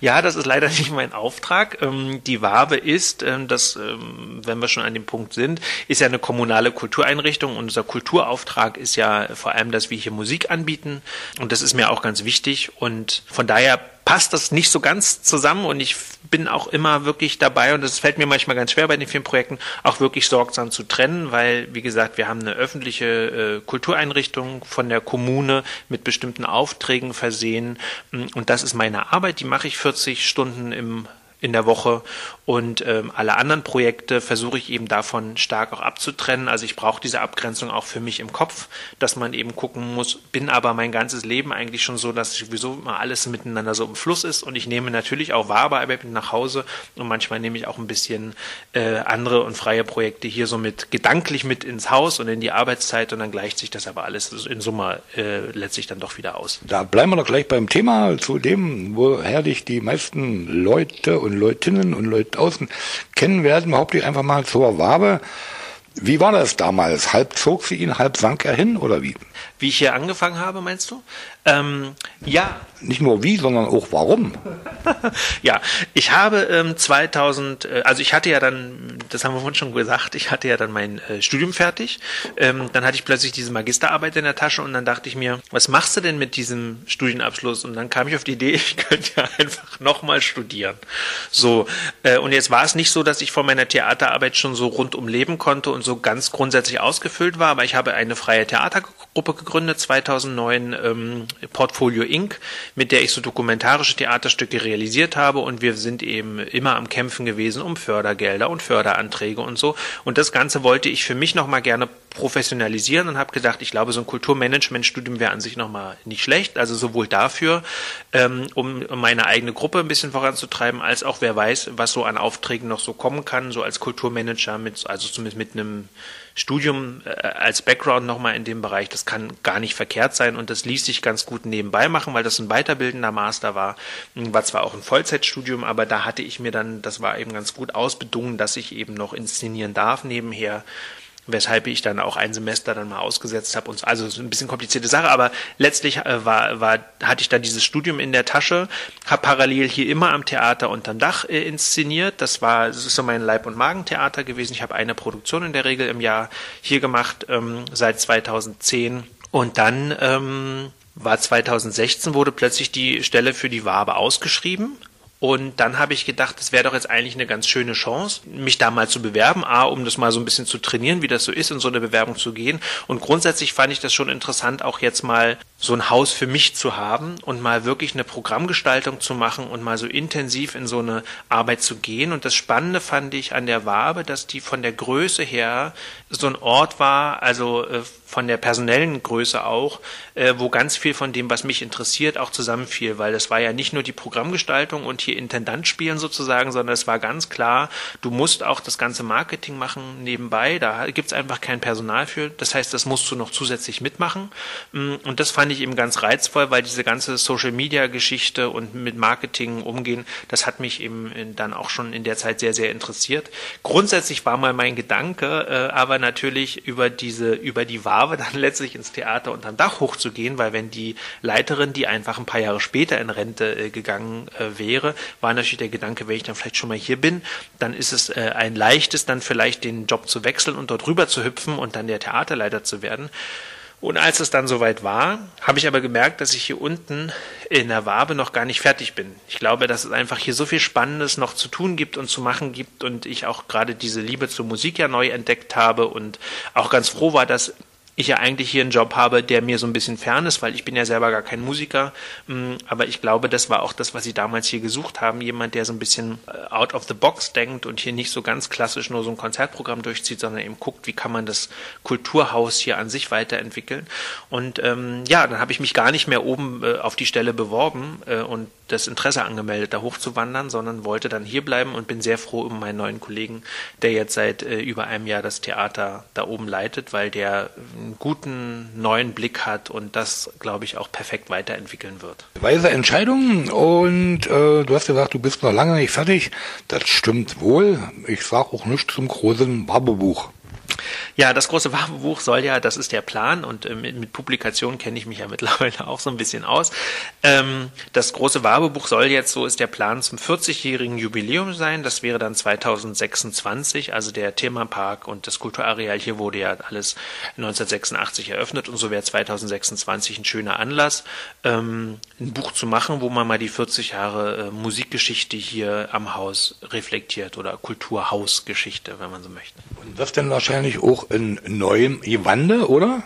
Ja, das ist leider nicht mein Auftrag. Ähm, die Wabe ist, ähm, das, ähm, wenn wir schon an dem Punkt sind, ist ja eine kommunale Kultureinrichtung. Unser Kulturauftrag ist ja vor allem, dass wir hier Musik anbieten und das ist mir auch ganz wichtig und von daher passt das nicht so ganz zusammen und ich bin auch immer wirklich dabei und es fällt mir manchmal ganz schwer bei den Filmprojekten, auch wirklich sorgsam zu trennen, weil, wie gesagt, wir haben eine öffentliche äh, Kultureinrichtung von der Kommune mit bestimmten Aufträgen versehen. Und das ist meine Arbeit, die mache ich 40 Stunden im in der Woche und ähm, alle anderen Projekte versuche ich eben davon stark auch abzutrennen. Also ich brauche diese Abgrenzung auch für mich im Kopf, dass man eben gucken muss, bin aber mein ganzes Leben eigentlich schon so, dass sowieso immer alles miteinander so im Fluss ist und ich nehme natürlich auch Wahrarbeit mit nach Hause und manchmal nehme ich auch ein bisschen äh, andere und freie Projekte hier so mit gedanklich mit ins Haus und in die Arbeitszeit und dann gleicht sich das aber alles in Summe äh, letztlich dann doch wieder aus. Da bleiben wir doch gleich beim Thema zu dem, woher dich die meisten Leute und Leutinnen und Leute außen kennen werden, behaupte ich einfach mal zur Wabe. Wie war das damals? Halb zog sie ihn, halb sank er hin oder wie? Wie ich hier angefangen habe, meinst du? Ähm, ja. Nicht nur wie, sondern auch warum. ja, ich habe ähm, 2000, äh, also ich hatte ja dann, das haben wir vorhin schon gesagt, ich hatte ja dann mein äh, Studium fertig. Ähm, dann hatte ich plötzlich diese Magisterarbeit in der Tasche und dann dachte ich mir, was machst du denn mit diesem Studienabschluss? Und dann kam ich auf die Idee, ich könnte ja einfach nochmal studieren. So, äh, und jetzt war es nicht so, dass ich von meiner Theaterarbeit schon so rundum leben konnte und so ganz grundsätzlich ausgefüllt war, aber ich habe eine freie Theatergruppe gegründet 2009. Ähm, Portfolio Inc., mit der ich so dokumentarische Theaterstücke realisiert habe und wir sind eben immer am Kämpfen gewesen um Fördergelder und Förderanträge und so. Und das Ganze wollte ich für mich nochmal gerne professionalisieren und habe gedacht, ich glaube, so ein Kulturmanagementstudium wäre an sich nochmal nicht schlecht. Also sowohl dafür, ähm, um meine eigene Gruppe ein bisschen voranzutreiben, als auch wer weiß, was so an Aufträgen noch so kommen kann, so als Kulturmanager mit, also zumindest mit einem Studium äh, als Background nochmal in dem Bereich, das kann gar nicht verkehrt sein und das ließ sich ganz gut nebenbei machen, weil das ein weiterbildender Master war. War zwar auch ein Vollzeitstudium, aber da hatte ich mir dann, das war eben ganz gut ausbedungen, dass ich eben noch inszenieren darf nebenher weshalb ich dann auch ein Semester dann mal ausgesetzt habe. Und also so ein bisschen komplizierte Sache, aber letztlich äh, war, war, hatte ich dann dieses Studium in der Tasche, habe parallel hier immer am Theater unterm Dach äh, inszeniert. Das war, das ist so mein Leib- und Magentheater gewesen. Ich habe eine Produktion in der Regel im Jahr hier gemacht ähm, seit 2010 und dann ähm, war 2016 wurde plötzlich die Stelle für die Wabe ausgeschrieben und dann habe ich gedacht, das wäre doch jetzt eigentlich eine ganz schöne Chance, mich da mal zu bewerben. A, um das mal so ein bisschen zu trainieren, wie das so ist, in so eine Bewerbung zu gehen. Und grundsätzlich fand ich das schon interessant, auch jetzt mal so ein Haus für mich zu haben und mal wirklich eine Programmgestaltung zu machen und mal so intensiv in so eine Arbeit zu gehen. Und das Spannende fand ich an der Wabe, dass die von der Größe her so ein Ort war, also äh, von der personellen Größe auch, äh, wo ganz viel von dem, was mich interessiert, auch zusammenfiel, weil es war ja nicht nur die Programmgestaltung und hier Intendant spielen sozusagen, sondern es war ganz klar, du musst auch das ganze Marketing machen nebenbei, da gibt's einfach kein Personal für, das heißt, das musst du noch zusätzlich mitmachen mm, und das fand ich eben ganz reizvoll, weil diese ganze Social-Media-Geschichte und mit Marketing umgehen, das hat mich eben dann auch schon in der Zeit sehr, sehr interessiert. Grundsätzlich war mal mein Gedanke, äh, aber natürlich über diese, über die Wahl Brave dann letztlich ins Theater unterm Dach hochzugehen, weil wenn die Leiterin, die einfach ein paar Jahre später in Rente äh, gegangen äh, wäre, war natürlich der Gedanke, wenn ich dann vielleicht schon mal hier bin, dann ist es äh, ein leichtes, dann vielleicht den Job zu wechseln und dort rüber zu hüpfen und dann der Theaterleiter zu werden. Und als es dann soweit war, habe ich aber gemerkt, dass ich hier unten in der Wabe noch gar nicht fertig bin. Ich glaube, dass es einfach hier so viel Spannendes noch zu tun gibt und zu machen gibt und ich auch gerade diese Liebe zur Musik ja neu entdeckt habe und auch ganz froh war, dass ich ja eigentlich hier einen Job habe, der mir so ein bisschen fern ist, weil ich bin ja selber gar kein Musiker. Mm, aber ich glaube, das war auch das, was sie damals hier gesucht haben. Jemand, der so ein bisschen äh, out of the box denkt und hier nicht so ganz klassisch nur so ein Konzertprogramm durchzieht, sondern eben guckt, wie kann man das Kulturhaus hier an sich weiterentwickeln. Und ähm, ja, dann habe ich mich gar nicht mehr oben äh, auf die Stelle beworben äh, und das Interesse angemeldet, da hochzuwandern, sondern wollte dann hier bleiben und bin sehr froh um meinen neuen Kollegen, der jetzt seit äh, über einem Jahr das Theater da oben leitet, weil der einen guten neuen Blick hat und das, glaube ich, auch perfekt weiterentwickeln wird. Weise Entscheidung und äh, du hast gesagt, du bist noch lange nicht fertig. Das stimmt wohl. Ich sage auch nichts zum großen Barbebuch. Ja, das große Warenbuch soll ja, das ist der Plan und äh, mit, Publikationen kenne ich mich ja mittlerweile auch so ein bisschen aus. Ähm, das große Warenbuch soll jetzt, so ist der Plan, zum 40-jährigen Jubiläum sein. Das wäre dann 2026, also der Themapark und das Kulturareal hier wurde ja alles 1986 eröffnet und so wäre 2026 ein schöner Anlass, ähm, ein Buch zu machen, wo man mal die 40 Jahre äh, Musikgeschichte hier am Haus reflektiert oder Kulturhausgeschichte, wenn man so möchte. Und das denn wahrscheinlich auch in neuem Gewande, oder?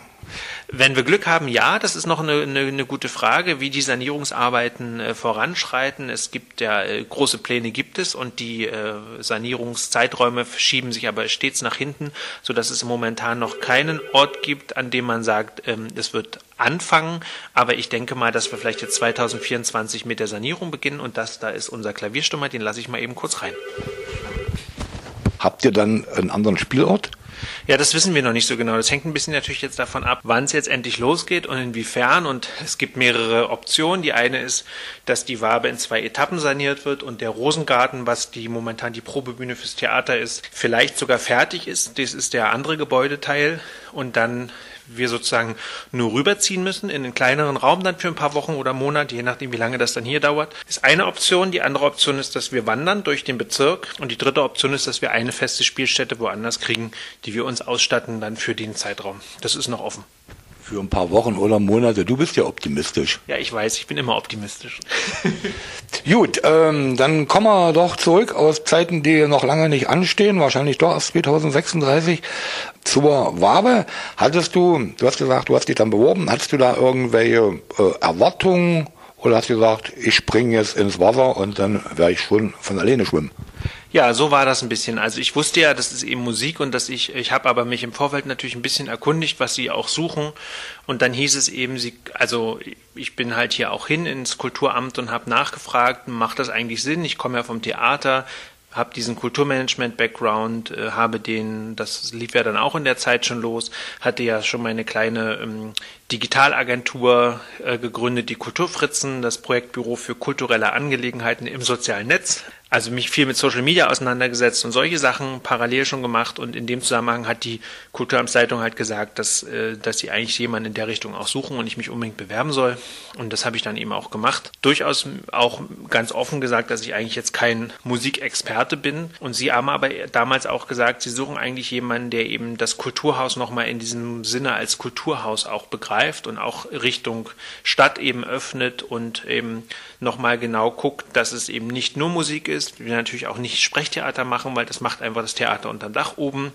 Wenn wir Glück haben, ja, das ist noch eine, eine, eine gute Frage, wie die Sanierungsarbeiten äh, voranschreiten. Es gibt ja äh, große Pläne gibt es und die äh, Sanierungszeiträume verschieben sich aber stets nach hinten, so dass es momentan noch keinen Ort gibt, an dem man sagt, ähm, es wird anfangen. Aber ich denke mal, dass wir vielleicht jetzt 2024 mit der Sanierung beginnen und das da ist unser Klavierstummer, den lasse ich mal eben kurz rein. Habt ihr dann einen anderen Spielort? Ja, das wissen wir noch nicht so genau. Das hängt ein bisschen natürlich jetzt davon ab, wann es jetzt endlich losgeht und inwiefern. Und es gibt mehrere Optionen. Die eine ist, dass die Wabe in zwei Etappen saniert wird und der Rosengarten, was die momentan die Probebühne fürs Theater ist, vielleicht sogar fertig ist. Das ist der andere Gebäudeteil. Und dann wir sozusagen nur rüberziehen müssen in einen kleineren Raum dann für ein paar Wochen oder Monate, je nachdem, wie lange das dann hier dauert, ist eine Option. Die andere Option ist, dass wir wandern durch den Bezirk. Und die dritte Option ist, dass wir eine feste Spielstätte woanders kriegen, die wir uns ausstatten dann für den Zeitraum. Das ist noch offen. Für ein paar Wochen oder Monate. Du bist ja optimistisch. Ja, ich weiß, ich bin immer optimistisch. Gut, ähm, dann kommen wir doch zurück aus Zeiten, die noch lange nicht anstehen, wahrscheinlich doch erst 2036 zur Wabe. Hattest du, du hast gesagt, du hast dich dann beworben, hattest du da irgendwelche äh, Erwartungen oder hast du gesagt, ich springe jetzt ins Wasser und dann werde ich schon von alleine schwimmen? Ja, so war das ein bisschen. Also ich wusste ja, das ist eben Musik und dass ich, ich habe aber mich im Vorfeld natürlich ein bisschen erkundigt, was sie auch suchen. Und dann hieß es eben, sie, also ich bin halt hier auch hin ins Kulturamt und habe nachgefragt, macht das eigentlich Sinn? Ich komme ja vom Theater, habe diesen Kulturmanagement-Background, äh, habe den, das lief ja dann auch in der Zeit schon los, hatte ja schon meine kleine ähm, Digitalagentur äh, gegründet, die Kulturfritzen, das Projektbüro für kulturelle Angelegenheiten im sozialen Netz. Also mich viel mit Social Media auseinandergesetzt und solche Sachen parallel schon gemacht. Und in dem Zusammenhang hat die Kulturamtsleitung halt gesagt, dass, äh, dass sie eigentlich jemanden in der Richtung auch suchen und ich mich unbedingt bewerben soll. Und das habe ich dann eben auch gemacht. Durchaus auch ganz offen gesagt, dass ich eigentlich jetzt kein Musikexperte bin. Und sie haben aber damals auch gesagt, sie suchen eigentlich jemanden, der eben das Kulturhaus nochmal in diesem Sinne als Kulturhaus auch begreift und auch Richtung Stadt eben öffnet und eben nochmal genau guckt, dass es eben nicht nur Musik ist. Wir natürlich auch nicht Sprechtheater machen, weil das macht einfach das Theater unterm Dach oben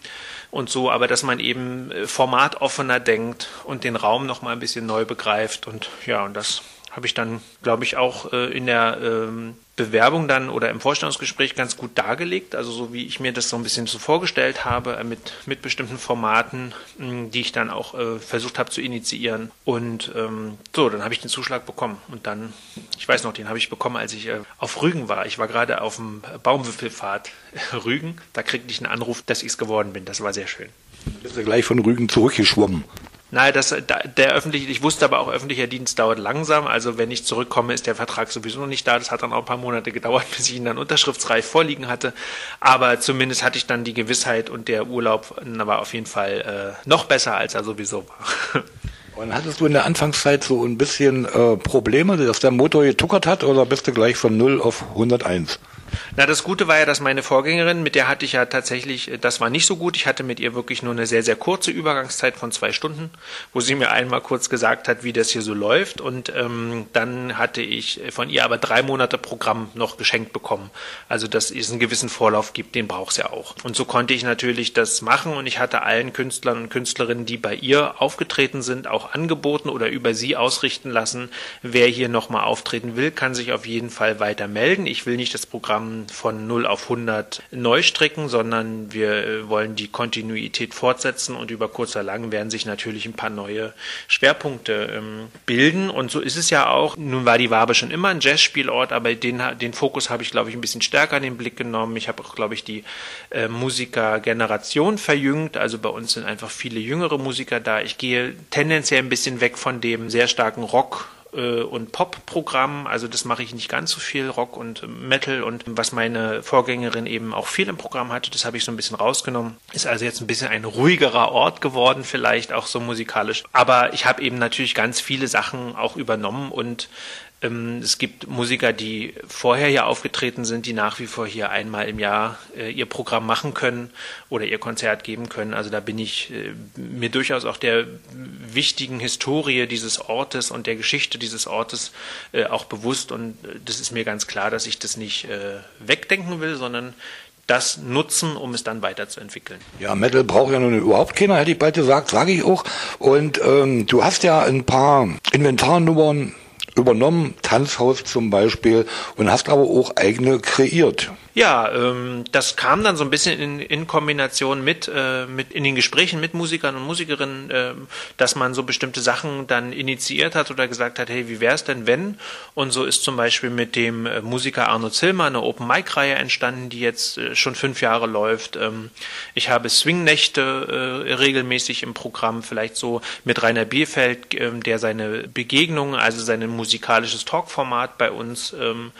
und so, aber dass man eben äh, formatoffener denkt und den Raum noch mal ein bisschen neu begreift und ja, und das habe ich dann, glaube ich, auch äh, in der ähm, Bewerbung dann oder im Vorstellungsgespräch ganz gut dargelegt, also so wie ich mir das so ein bisschen so vorgestellt habe, äh, mit, mit bestimmten Formaten, die ich dann auch äh, versucht habe zu initiieren. Und ähm, so, dann habe ich den Zuschlag bekommen. Und dann, ich weiß noch, den habe ich bekommen, als ich äh, auf Rügen war. Ich war gerade auf dem Baumwipfelfahrt Rügen. Da kriegte ich einen Anruf, dass ich es geworden bin. Das war sehr schön. Bist du gleich von Rügen zurückgeschwommen? Nein, das, der öffentliche, ich wusste aber auch, öffentlicher Dienst dauert langsam. Also wenn ich zurückkomme, ist der Vertrag sowieso noch nicht da. Das hat dann auch ein paar Monate gedauert, bis ich ihn dann unterschriftsreif vorliegen hatte. Aber zumindest hatte ich dann die Gewissheit und der Urlaub war auf jeden Fall äh, noch besser, als er sowieso war. Und hattest du in der Anfangszeit so ein bisschen äh, Probleme, dass der Motor getuckert hat oder bist du gleich von 0 auf 101? Na, das Gute war ja, dass meine Vorgängerin, mit der hatte ich ja tatsächlich, äh, das war nicht so gut. Ich hatte mit ihr wirklich nur eine sehr, sehr kurze Übergangszeit von zwei Stunden, wo sie mir einmal kurz gesagt hat, wie das hier so läuft. Und ähm, dann hatte ich von ihr aber drei Monate Programm noch geschenkt bekommen. Also, dass es einen gewissen Vorlauf gibt, den braucht es ja auch. Und so konnte ich natürlich das machen und ich hatte allen Künstlern und Künstlerinnen, die bei ihr aufgetreten sind, auch angeboten oder über sie ausrichten lassen. Wer hier nochmal auftreten will, kann sich auf jeden Fall weiter melden. Ich will nicht das Programm Programm von 0 auf 100 neu stricken, sondern wir äh, wollen die Kontinuität fortsetzen und über kurz oder lang werden sich natürlich ein paar neue Schwerpunkte ähm, bilden. Und so ist es ja auch. Nun war die Wabe schon immer ein Jazzspielort, aber den, den Fokus habe ich, glaube ich, ein bisschen stärker in den Blick genommen. Ich habe auch, glaube ich, die äh, Musikergeneration verjüngt. Also bei uns sind einfach viele jüngere Musiker da. Ich gehe tendenziell ein bisschen weg von dem sehr starken Rock äh, und Pop-Programm. Also das mache ich nicht ganz so viel, Rock und Metal. Und was meine Vorgängerin eben auch viel im Programm hatte, das habe ich so ein bisschen rausgenommen. Ist also jetzt ein bisschen ein ruhigerer Ort geworden, vielleicht auch so musikalisch. Aber ich habe eben natürlich ganz viele Sachen auch übernommen und es gibt Musiker, die vorher hier aufgetreten sind, die nach wie vor hier einmal im Jahr äh, ihr Programm machen können oder ihr Konzert geben können. Also da bin ich äh, mir durchaus auch der wichtigen Historie dieses Ortes und der Geschichte dieses Ortes äh, auch bewusst. Und das ist mir ganz klar, dass ich das nicht wegdenken will, sondern das nutzen, um es dann weiterzuentwickeln. Ja, Metal braucht ja nun überhaupt keiner, hätte ich bald gesagt, sage ich auch. Und ähm, du hast ja ein paar Inventarnummern übernommen, Tanzhaus zum Beispiel, und hast aber auch eigene kreiert. Ja, ähm, das kam dann so ein bisschen in, in Kombination mit, äh, mit in den Gesprächen mit Musikern und Musikerinnen, äh, dass man so bestimmte Sachen dann initiiert hat oder gesagt hat, hey, wie wäre es denn, wenn? Und so ist zum Beispiel mit dem äh, Musiker Arno Zillmer eine Open-Mic-Reihe entstanden, die jetzt äh, schon fünf Jahre läuft. Ähm, ich habe Swing-Nächte äh, regelmäßig im Programm, vielleicht so mit Rainer Bierfeld, äh, der seine Begegnungen, also sein musikalisches Talkformat bei uns ähm,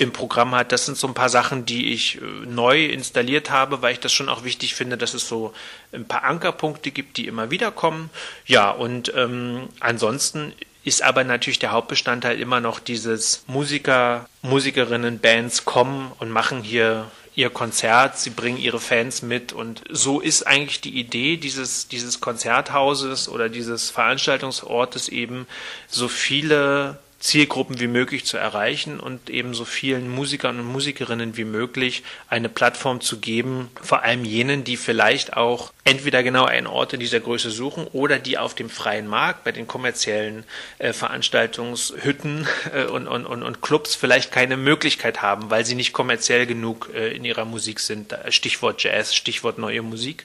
im Programm hat. Das sind so ein paar Sachen, die ich äh, neu installiert habe, weil ich das schon auch wichtig finde, dass es so ein paar Ankerpunkte gibt, die immer wieder kommen. Ja, und ähm, ansonsten ist aber natürlich der Hauptbestandteil immer noch dieses Musiker, Musikerinnen, Bands kommen und machen hier ihr Konzert, sie bringen ihre Fans mit und so ist eigentlich die Idee dieses, dieses Konzerthauses oder dieses Veranstaltungsortes eben so viele Zielgruppen wie möglich zu erreichen und eben so vielen Musikern und Musikerinnen wie möglich eine Plattform zu geben, vor allem jenen, die vielleicht auch entweder genau einen Ort in dieser Größe suchen oder die auf dem freien Markt bei den kommerziellen äh, Veranstaltungshütten äh, und, und, und, und Clubs vielleicht keine Möglichkeit haben, weil sie nicht kommerziell genug äh, in ihrer Musik sind. Stichwort Jazz, Stichwort neue Musik.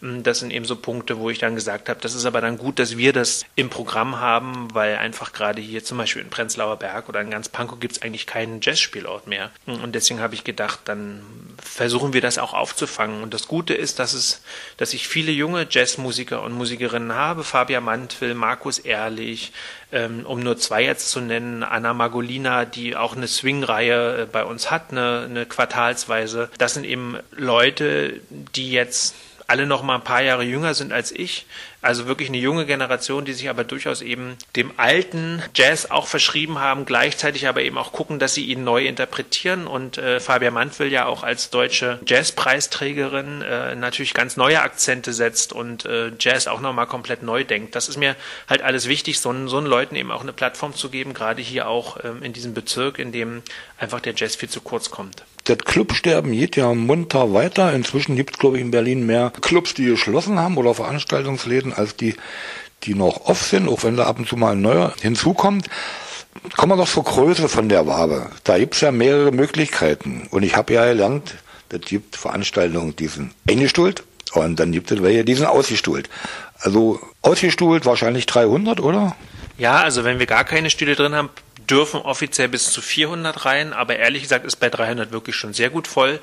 Mm, das sind eben so Punkte, wo ich dann gesagt habe, das ist aber dann gut, dass wir das im Programm haben, weil einfach gerade hier zum Beispiel in Prenzlauer Berg oder in ganz Pankow gibt es eigentlich keinen Jazzspielort mehr. Und deswegen habe ich gedacht, dann versuchen wir das auch aufzufangen. Und das Gute ist, dass es, dass ich viele junge Jazzmusiker und Musikerinnen habe. Fabian Mantwill, Markus Ehrlich, ähm, um nur zwei jetzt zu nennen, Anna Magolina, die auch eine Swing-Reihe äh, bei uns hat, eine, eine quartalsweise. Das sind eben Leute, die jetzt alle noch mal ein paar Jahre jünger sind als ich. Also wirklich eine junge Generation, die sich aber durchaus eben dem alten Jazz auch verschrieben haben, gleichzeitig aber eben auch gucken, dass sie ihn neu interpretieren. Und äh, Fabian Mantwill ja auch als deutsche Jazzpreisträgerin äh, natürlich ganz neue Akzente setzt und äh, Jazz auch nochmal komplett neu denkt. Das ist mir halt alles wichtig, so, so einen Leuten eben auch eine Plattform zu geben, gerade hier auch ähm, in diesem Bezirk, in dem einfach der Jazz viel zu kurz kommt das Clubsterben geht ja munter weiter. Inzwischen gibt es, glaube ich, in Berlin mehr Clubs, die geschlossen haben oder Veranstaltungsläden, als die, die noch off sind, auch wenn da ab und zu mal ein neuer hinzukommt. Kommen wir doch zur Größe von der Wabe. Da gibt's ja mehrere Möglichkeiten. Und ich habe ja gelernt, das gibt Veranstaltungen, die sind eingestuhlt und dann gibt es welche, die sind ausgestuhlt. Also ausgestuhlt wahrscheinlich 300, oder? Ja, also wenn wir gar keine Stühle drin haben, dürfen offiziell bis zu 400 rein, aber ehrlich gesagt ist bei 300 wirklich schon sehr gut voll.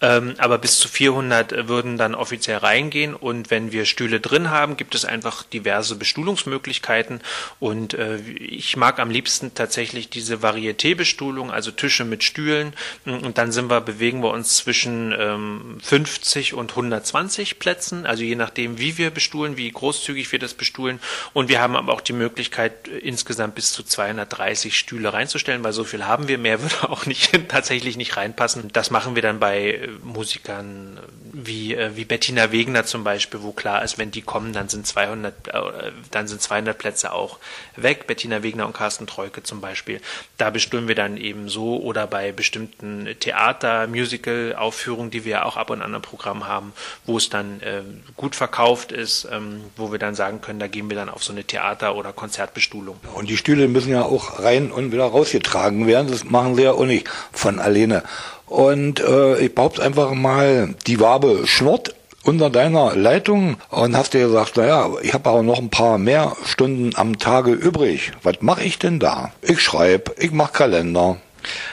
Ähm, aber bis zu 400 würden dann offiziell reingehen und wenn wir Stühle drin haben, gibt es einfach diverse Bestuhlungsmöglichkeiten und äh, ich mag am liebsten tatsächlich diese Varieté-Bestuhlung, also Tische mit Stühlen und dann sind wir, bewegen wir uns zwischen ähm, 50 und 120 Plätzen, also je nachdem, wie wir bestuhlen, wie großzügig wir das bestuhlen und wir haben aber auch die Möglichkeit, insgesamt bis zu 230 Stühle reinzustellen, weil so viel haben wir. Mehr würde auch nicht tatsächlich nicht reinpassen. Das machen wir dann bei äh, Musikern wie, äh, wie Bettina Wegner zum Beispiel, wo klar ist, wenn die kommen, dann sind 200, äh, dann sind 200 Plätze auch weg. Bettina Wegner und Carsten Treuke zum Beispiel. Da bestimmen wir dann eben so oder bei bestimmten Theater, Musical Aufführungen, die wir auch ab und an im Programm haben, wo es dann äh, gut verkauft ist, ähm, wo wir dann sagen können, da gehen wir dann auf so eine Theater- oder Konzertbestuhlung. Und die Stühle müssen ja auch rein und wieder rausgetragen werden. Das machen sie ja auch nicht von alleine. Und äh, ich behaupte einfach mal, die Wabe schnurrt unter deiner Leitung und hast dir gesagt, naja, ich habe aber noch ein paar mehr Stunden am Tage übrig. Was mache ich denn da? Ich schreibe, ich mache Kalender.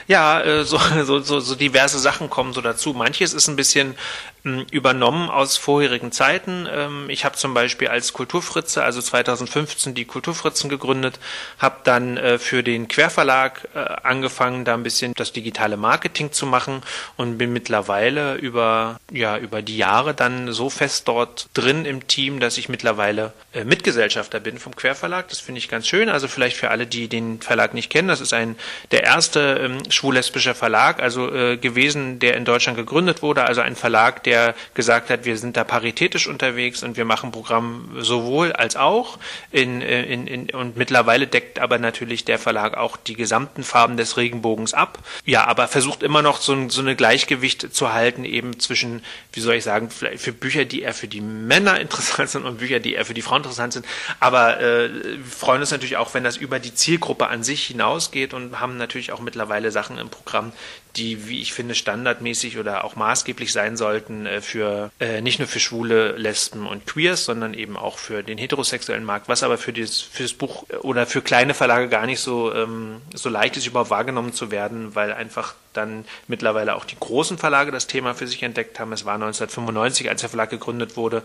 Ja, äh, so, so, so, so diverse Sachen kommen so dazu. Manches ist ein bisschen übernommen aus vorherigen Zeiten. Ähm, ich habe zum Beispiel als Kulturfritze, also 2015 die Kulturfritzen gegründet, habe dann äh, für den Querverlag äh, angefangen, da ein bisschen das digitale Marketing zu machen und bin mittlerweile über, ja, über die Jahre dann so fest dort drin im Team, dass ich mittlerweile äh, Mitgesellschafter bin vom Querverlag. Das finde ich ganz schön. Also vielleicht für alle, die den Verlag nicht kennen, das ist ein der erste ähm, schwul-lesbischer Verlag, also gewesen, der in Deutschland gegründet wurde, also ein Verlag, der gesagt hat, wir sind da paritätisch unterwegs und wir machen Programm sowohl als auch. In, in, in, und mittlerweile deckt aber natürlich der Verlag auch die gesamten Farben des Regenbogens ab. Ja, aber versucht immer noch so, so eine Gleichgewicht zu halten, eben zwischen, wie soll ich sagen, vielleicht für Bücher, die eher für die Männer interessant sind und Bücher, die eher für die Frauen interessant sind. Aber äh, wir freuen uns natürlich auch, wenn das über die Zielgruppe an sich hinausgeht und haben natürlich auch mittlerweile Sachen im Programm, die, wie ich finde, standardmäßig oder auch maßgeblich sein sollten äh, für äh, nicht nur für Schwule, Lesben und Queers, sondern eben auch für den heterosexuellen Markt, was aber für das, für das Buch oder für kleine Verlage gar nicht so, ähm, so leicht ist, überhaupt wahrgenommen zu werden, weil einfach dann mittlerweile auch die großen Verlage das Thema für sich entdeckt haben. Es war 1995, als der Verlag gegründet wurde,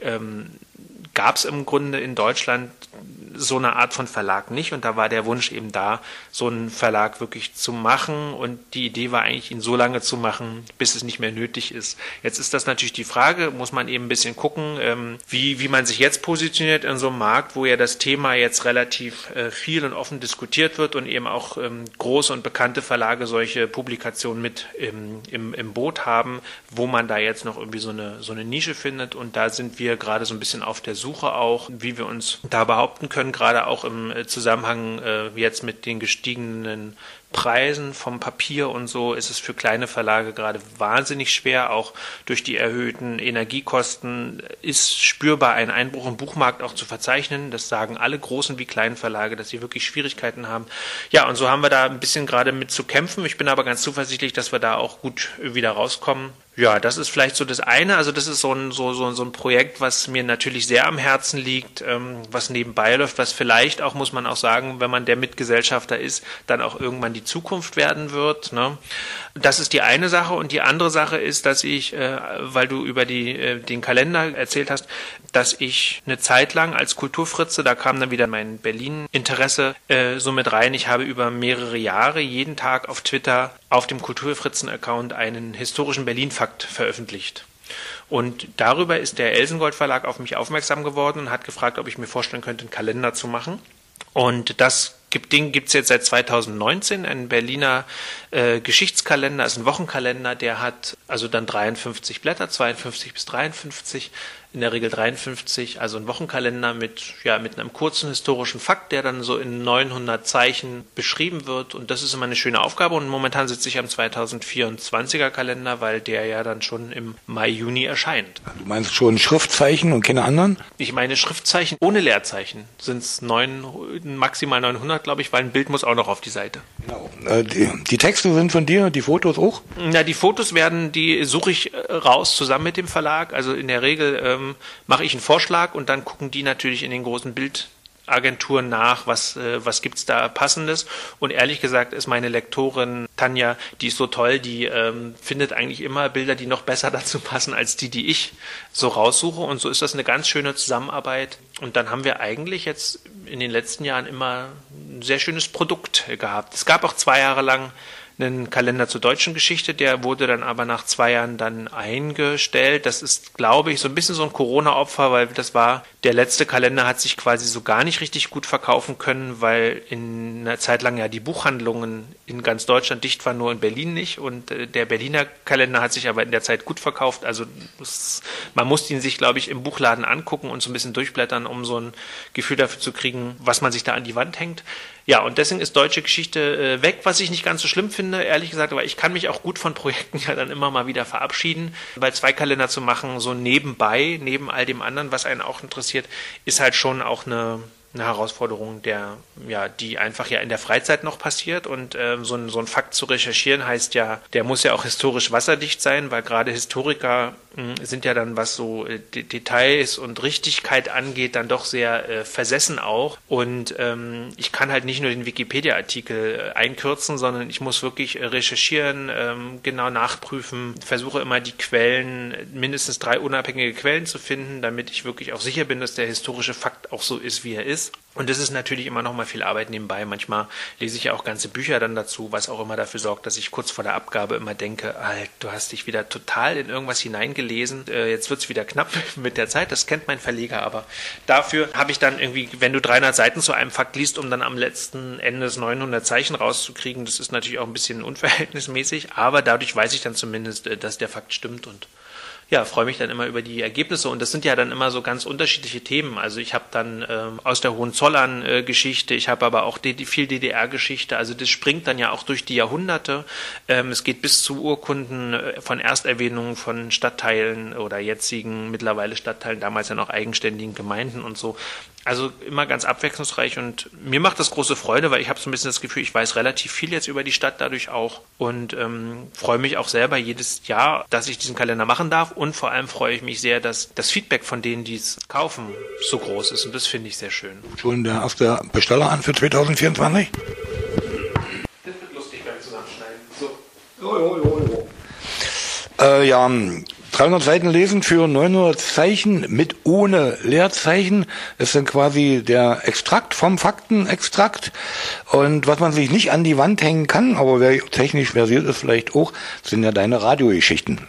ähm, gab es im Grunde in Deutschland so eine Art von Verlag nicht. Und da war der Wunsch eben da, so einen Verlag wirklich zu machen. Und die Idee war eigentlich, ihn so lange zu machen, bis es nicht mehr nötig ist. Jetzt ist das natürlich die Frage, muss man eben ein bisschen gucken, ähm, wie, wie man sich jetzt positioniert in so einem Markt, wo ja das Thema jetzt relativ äh, viel und offen diskutiert wird und eben auch ähm, große und bekannte Verlage solche Publikationen mit im, im, im Boot haben, wo man da jetzt noch irgendwie so eine, so eine Nische findet. Und da sind wir gerade so ein bisschen auf der Suche auch, wie wir uns da behaupten können können, gerade auch im äh, Zusammenhang äh, jetzt mit den gestiegenen Preisen vom Papier und so ist es für kleine Verlage gerade wahnsinnig schwer. Auch durch die erhöhten Energiekosten ist spürbar ein Einbruch im Buchmarkt auch zu verzeichnen. Das sagen alle großen wie kleinen Verlage, dass sie wirklich Schwierigkeiten haben. Ja, und so haben wir da ein bisschen gerade mit zu kämpfen. Ich bin aber ganz zuversichtlich, dass wir da auch gut wieder rauskommen. Ja, das ist vielleicht so das eine. Also das ist so ein, so, so, so ein Projekt, was mir natürlich sehr am Herzen liegt, ähm, was nebenbei läuft, was vielleicht auch, muss man auch sagen, wenn man der Mitgesellschafter ist, dann auch irgendwann die Zukunft werden wird. Ne? Das ist die eine Sache. Und die andere Sache ist, dass ich, äh, weil du über die, äh, den Kalender erzählt hast, dass ich eine Zeit lang als Kulturfritze, da kam dann wieder mein Berlin-Interesse äh, so mit rein. Ich habe über mehrere Jahre jeden Tag auf Twitter auf dem Kulturfritzen-Account einen historischen Berlin-Fakt veröffentlicht. Und darüber ist der Elsengold Verlag auf mich aufmerksam geworden und hat gefragt, ob ich mir vorstellen könnte, einen Kalender zu machen. Und das gibt, Ding gibt es jetzt seit 2019, ein Berliner äh, Geschichtskalender, ist ein Wochenkalender, der hat also dann 53 Blätter, 52 bis 53 in der Regel 53, also ein Wochenkalender mit, ja, mit einem kurzen historischen Fakt, der dann so in 900 Zeichen beschrieben wird. Und das ist immer eine schöne Aufgabe. Und momentan sitze ich am 2024er Kalender, weil der ja dann schon im Mai, Juni erscheint. Du meinst schon Schriftzeichen und keine anderen? Ich meine Schriftzeichen ohne Leerzeichen sind es maximal 900, glaube ich, weil ein Bild muss auch noch auf die Seite. Genau. Äh, die, die, Texte sind von dir, die Fotos auch? Na, die Fotos werden, die suche ich äh, raus zusammen mit dem Verlag. Also in der Regel ähm, ähm, mache ich einen Vorschlag und dann gucken die natürlich in den großen Bildagenturen nach, was, äh, was gibt's da Passendes. Und ehrlich gesagt ist meine Lektorin Tanja, die ist so toll, die ähm, findet eigentlich immer Bilder, die noch besser dazu passen, als die, die ich so raussuche. Und so ist das eine ganz schöne Zusammenarbeit. Und dann haben wir eigentlich jetzt in den letzten Jahren immer ein sehr schönes Produkt gehabt. Es gab auch zwei Jahre lang einen Kalender zur deutschen Geschichte, der wurde dann aber nach zwei Jahren dann eingestellt. Das ist, glaube ich, so ein bisschen so ein Corona-Opfer, weil das war, der letzte Kalender hat sich quasi so gar nicht richtig gut verkaufen können, weil in einer Zeit lang ja die Buchhandlungen in ganz Deutschland dicht waren, nur in Berlin nicht. Und äh, der Berliner Kalender hat sich aber in der Zeit gut verkauft. Also das, man musste ihn sich, glaube ich, im Buchladen angucken und so ein bisschen durchblättern, um so ein Gefühl dafür zu kriegen, was man sich da an die Wand hängt. Ja, und deswegen ist deutsche Geschichte äh, weg, was ich nicht ganz so schlimm finde, ehrlich gesagt, aber ich kann mich auch gut von Projekten ja dann immer mal wieder verabschieden, weil zwei Kalender zu machen, so nebenbei, neben all dem anderen, was einen auch interessiert, ist halt schon auch eine, eine Herausforderung, der, ja, die einfach ja in der Freizeit noch passiert. Und äh, so, ein, so ein Fakt zu recherchieren heißt ja, der muss ja auch historisch wasserdicht sein, weil gerade Historiker mh, sind ja dann, was so äh, Details und Richtigkeit angeht, dann doch sehr äh, versessen auch. Und ähm, ich kann halt nicht nur den Wikipedia-Artikel äh, einkürzen, sondern ich muss wirklich äh, recherchieren, ähm, genau nachprüfen, versuche immer die Quellen, mindestens drei unabhängige Quellen zu finden, damit ich wirklich auch sicher bin, dass der historische Fakt auch so ist, wie er ist ist. Und das ist natürlich immer noch mal viel Arbeit nebenbei. Manchmal lese ich ja auch ganze Bücher dann dazu, was auch immer dafür sorgt, dass ich kurz vor der Abgabe immer denke, Alter, du hast dich wieder total in irgendwas hineingelesen. Äh, jetzt wird's wieder knapp mit der Zeit. Das kennt mein Verleger, aber dafür habe ich dann irgendwie, wenn du 300 Seiten zu einem Fakt liest, um dann am letzten Ende 900 Zeichen rauszukriegen, das ist natürlich auch ein bisschen unverhältnismäßig, aber dadurch weiß ich dann zumindest, äh, dass der Fakt stimmt und ja, freue mich dann immer über die Ergebnisse und das sind ja dann immer so ganz unterschiedliche Themen. Also ich habe dann ähm, aus der Hohenzollern-Geschichte, äh, ich habe aber auch die, viel DDR-Geschichte, also das springt dann ja auch durch die Jahrhunderte. Ähm, es geht bis zu Urkunden äh, von Ersterwähnungen von Stadtteilen oder jetzigen mittlerweile Stadtteilen, damals ja noch eigenständigen Gemeinden und so. Also immer ganz abwechslungsreich und mir macht das große Freude, weil ich habe so ein bisschen das Gefühl, ich weiß relativ viel jetzt über die Stadt dadurch auch und ähm, freue mich auch selber jedes Jahr, dass ich diesen Kalender machen darf und vor allem freue ich mich sehr, dass das Feedback von denen, die es kaufen, so groß ist und das finde ich sehr schön. Schon der erste Besteller an für 2024? Das wird lustig beim Zusammenschneiden. So. Jo, jo, jo, jo. Äh, ja, 300 Seiten lesen für 900 Zeichen mit ohne Leerzeichen. Ist dann quasi der Extrakt vom Faktenextrakt. Und was man sich nicht an die Wand hängen kann, aber wer technisch versiert ist vielleicht auch, sind ja deine Radiogeschichten.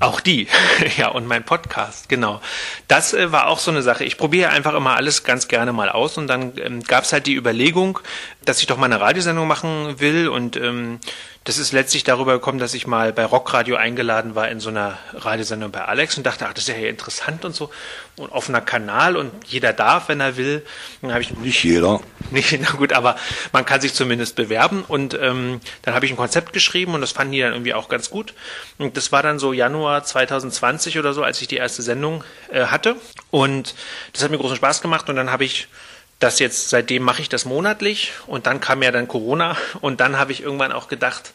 Auch die, ja, und mein Podcast, genau. Das äh, war auch so eine Sache. Ich probiere einfach immer alles ganz gerne mal aus und dann ähm, gab es halt die Überlegung, dass ich doch mal eine Radiosendung machen will und ähm, das ist letztlich darüber gekommen, dass ich mal bei Rockradio eingeladen war in so einer Radiosendung bei Alex und dachte, ach, das ist ja interessant und so. Und auf einer Kanal und jeder darf, wenn er will. Dann habe ich nicht jeder. Nicht, na gut, aber man kann sich zumindest bewerben. Und ähm, dann habe ich ein Konzept geschrieben und das fanden die dann irgendwie auch ganz gut. Und das war dann so Januar 2020 oder so, als ich die erste Sendung äh, hatte. Und das hat mir großen Spaß gemacht. Und dann habe ich das jetzt, seitdem mache ich das monatlich und dann kam ja dann Corona und dann habe ich irgendwann auch gedacht,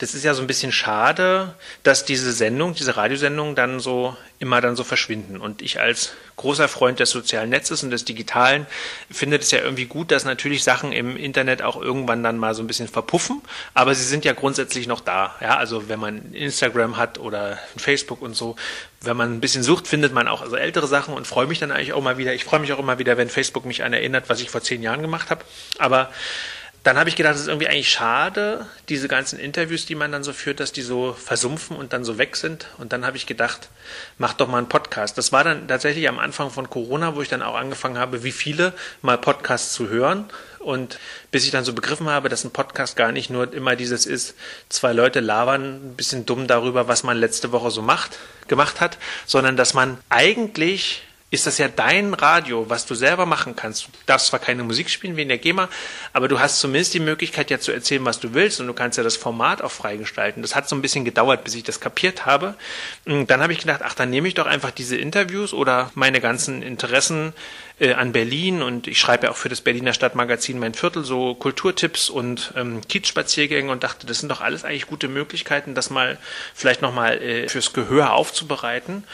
das ist ja so ein bisschen schade, dass diese Sendung, diese Radiosendungen dann so immer dann so verschwinden. Und ich als großer Freund des sozialen Netzes und des Digitalen finde es ja irgendwie gut, dass natürlich Sachen im Internet auch irgendwann dann mal so ein bisschen verpuffen, aber sie sind ja grundsätzlich noch da. Ja, also wenn man Instagram hat oder Facebook und so, wenn man ein bisschen sucht, findet man auch also ältere Sachen und freue mich dann eigentlich auch mal wieder. Ich freue mich auch immer wieder, wenn Facebook mich an erinnert, was ich vor zehn Jahren gemacht habe. Aber dann habe ich gedacht, es ist irgendwie eigentlich schade, diese ganzen Interviews, die man dann so führt, dass die so versumpfen und dann so weg sind. Und dann habe ich gedacht, mach doch mal einen Podcast. Das war dann tatsächlich am Anfang von Corona, wo ich dann auch angefangen habe, wie viele mal Podcasts zu hören. Und bis ich dann so begriffen habe, dass ein Podcast gar nicht nur immer dieses ist, zwei Leute labern ein bisschen dumm darüber, was man letzte Woche so macht, gemacht hat, sondern dass man eigentlich ist das ja dein Radio, was du selber machen kannst. Du darfst zwar keine Musik spielen wie in der GEMA, aber du hast zumindest die Möglichkeit ja zu erzählen, was du willst und du kannst ja das Format auch freigestalten. Das hat so ein bisschen gedauert, bis ich das kapiert habe. Und dann habe ich gedacht, ach, dann nehme ich doch einfach diese Interviews oder meine ganzen Interessen äh, an Berlin und ich schreibe ja auch für das Berliner Stadtmagazin Mein Viertel so Kulturtipps und ähm, Kiezspaziergänge und dachte, das sind doch alles eigentlich gute Möglichkeiten, das mal vielleicht nochmal äh, fürs Gehör aufzubereiten.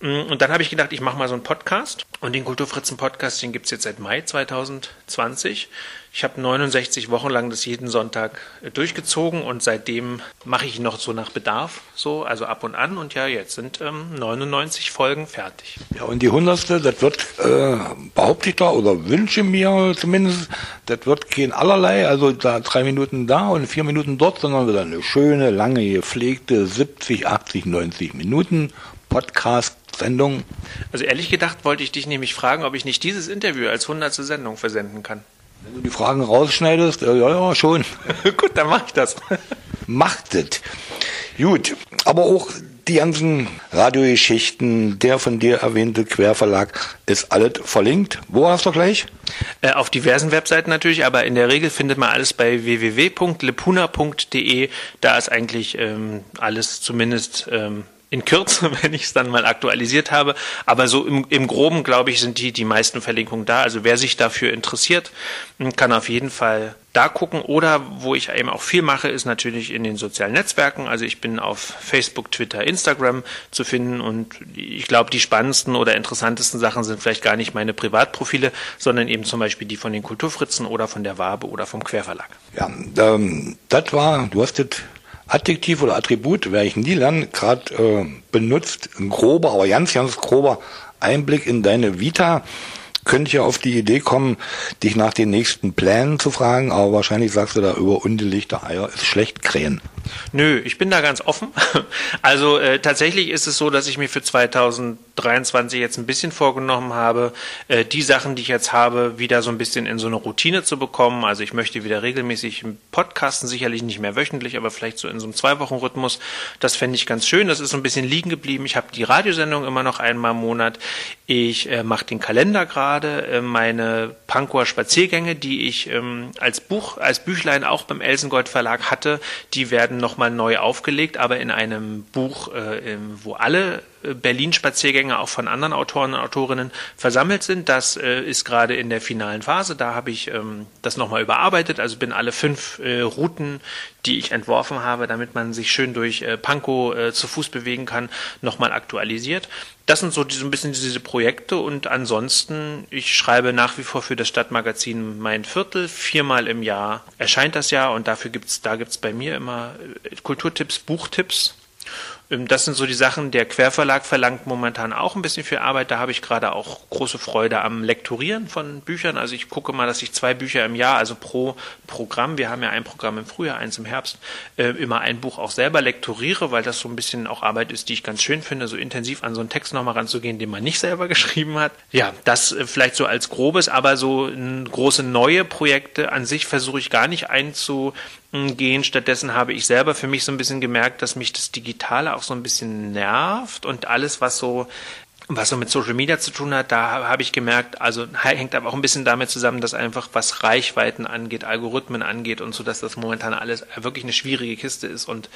Mm, und dann habe ich gedacht, ich mache mal so einen Podcast. Und den Kulturfritzen-Podcast, den gibt's jetzt seit Mai 2020. Ich habe 69 Wochen lang das jeden Sonntag äh, durchgezogen und seitdem mache ich noch so nach Bedarf, so, also ab und an. Und ja, jetzt sind ähm, 99 Folgen fertig. Ja, und die hundertste, das wird, äh, behaupte ich da oder wünsche mir zumindest, das wird kein allerlei, also da drei Minuten da und vier Minuten dort, sondern wieder eine schöne, lange, gepflegte 70, 80, 90 Minuten Podcast Sendung? Also ehrlich gedacht wollte ich dich nämlich fragen, ob ich nicht dieses Interview als hundertste Sendung versenden kann. Wenn du die Fragen rausschneidest, ja, ja, schon. Gut, dann mach ich das. Macht es. Gut, aber auch die ganzen Radiogeschichten, der von dir erwähnte Querverlag, ist alles verlinkt. Wo hast du gleich? Äh, auf diversen Webseiten natürlich, aber in der Regel findet man alles bei www.lepuna.de. Da ist eigentlich ähm, alles zumindest ähm, in Kürze, wenn ich es dann mal aktualisiert habe. Aber so im, im Groben, glaube ich, sind die, die meisten Verlinkungen da. Also wer sich dafür interessiert, kann auf jeden Fall da gucken. Oder wo ich eben auch viel mache, ist natürlich in den sozialen Netzwerken. Also ich bin auf Facebook, Twitter, Instagram zu finden. Und ich glaube, die spannendsten oder interessantesten Sachen sind vielleicht gar nicht meine Privatprofile, sondern eben zum Beispiel die von den Kulturfritzen oder von der Wabe oder vom Querverlag. Ja, ähm, das war, du hast jetzt Adjektiv oder Attribut, werde ich nie lernen, gerade äh, benutzt, ein grober, aber ganz, ganz grober Einblick in deine Vita. Könnte ich ja auf die Idee kommen, dich nach den nächsten Plänen zu fragen, aber wahrscheinlich sagst du da über ungelichte Eier ist schlecht krähen. Nö, ich bin da ganz offen. Also äh, tatsächlich ist es so, dass ich mir für 2023 jetzt ein bisschen vorgenommen habe, äh, die Sachen, die ich jetzt habe, wieder so ein bisschen in so eine Routine zu bekommen. Also ich möchte wieder regelmäßig podcasten, sicherlich nicht mehr wöchentlich, aber vielleicht so in so einem Zwei-Wochen-Rhythmus. Das fände ich ganz schön. Das ist so ein bisschen liegen geblieben. Ich habe die Radiosendung immer noch einmal im Monat. Ich äh, mache den Kalender gerade. Äh, meine Pankower Spaziergänge, die ich ähm, als Buch, als Büchlein auch beim Elsengold Verlag hatte, die werden nochmal neu aufgelegt, aber in einem Buch, äh, wo alle Berlin-Spaziergänge auch von anderen Autoren und Autorinnen versammelt sind. Das äh, ist gerade in der finalen Phase. Da habe ich ähm, das nochmal überarbeitet. Also bin alle fünf äh, Routen, die ich entworfen habe, damit man sich schön durch äh, Pankow äh, zu Fuß bewegen kann, nochmal aktualisiert. Das sind so, die, so ein bisschen diese Projekte und ansonsten, ich schreibe nach wie vor für das Stadtmagazin Mein Viertel. Viermal im Jahr erscheint das ja und dafür gibt's, da gibt's bei mir immer äh, Kulturtipps, Buchtipps das sind so die Sachen. Der Querverlag verlangt momentan auch ein bisschen viel Arbeit. Da habe ich gerade auch große Freude am Lektorieren von Büchern. Also ich gucke mal, dass ich zwei Bücher im Jahr, also pro Programm, wir haben ja ein Programm im Frühjahr, eins im Herbst, äh, immer ein Buch auch selber lektoriere, weil das so ein bisschen auch Arbeit ist, die ich ganz schön finde, so intensiv an so einen Text nochmal ranzugehen, den man nicht selber geschrieben hat. Ja, das äh, vielleicht so als grobes, aber so große neue Projekte an sich versuche ich gar nicht einzu gehen. Stattdessen habe ich selber für mich so ein bisschen gemerkt, dass mich das Digitale auch so ein bisschen nervt und alles, was so was so mit Social Media zu tun hat, da habe ich gemerkt, also hängt aber auch ein bisschen damit zusammen, dass einfach was Reichweiten angeht, Algorithmen angeht und so, dass das momentan alles wirklich eine schwierige Kiste ist. Und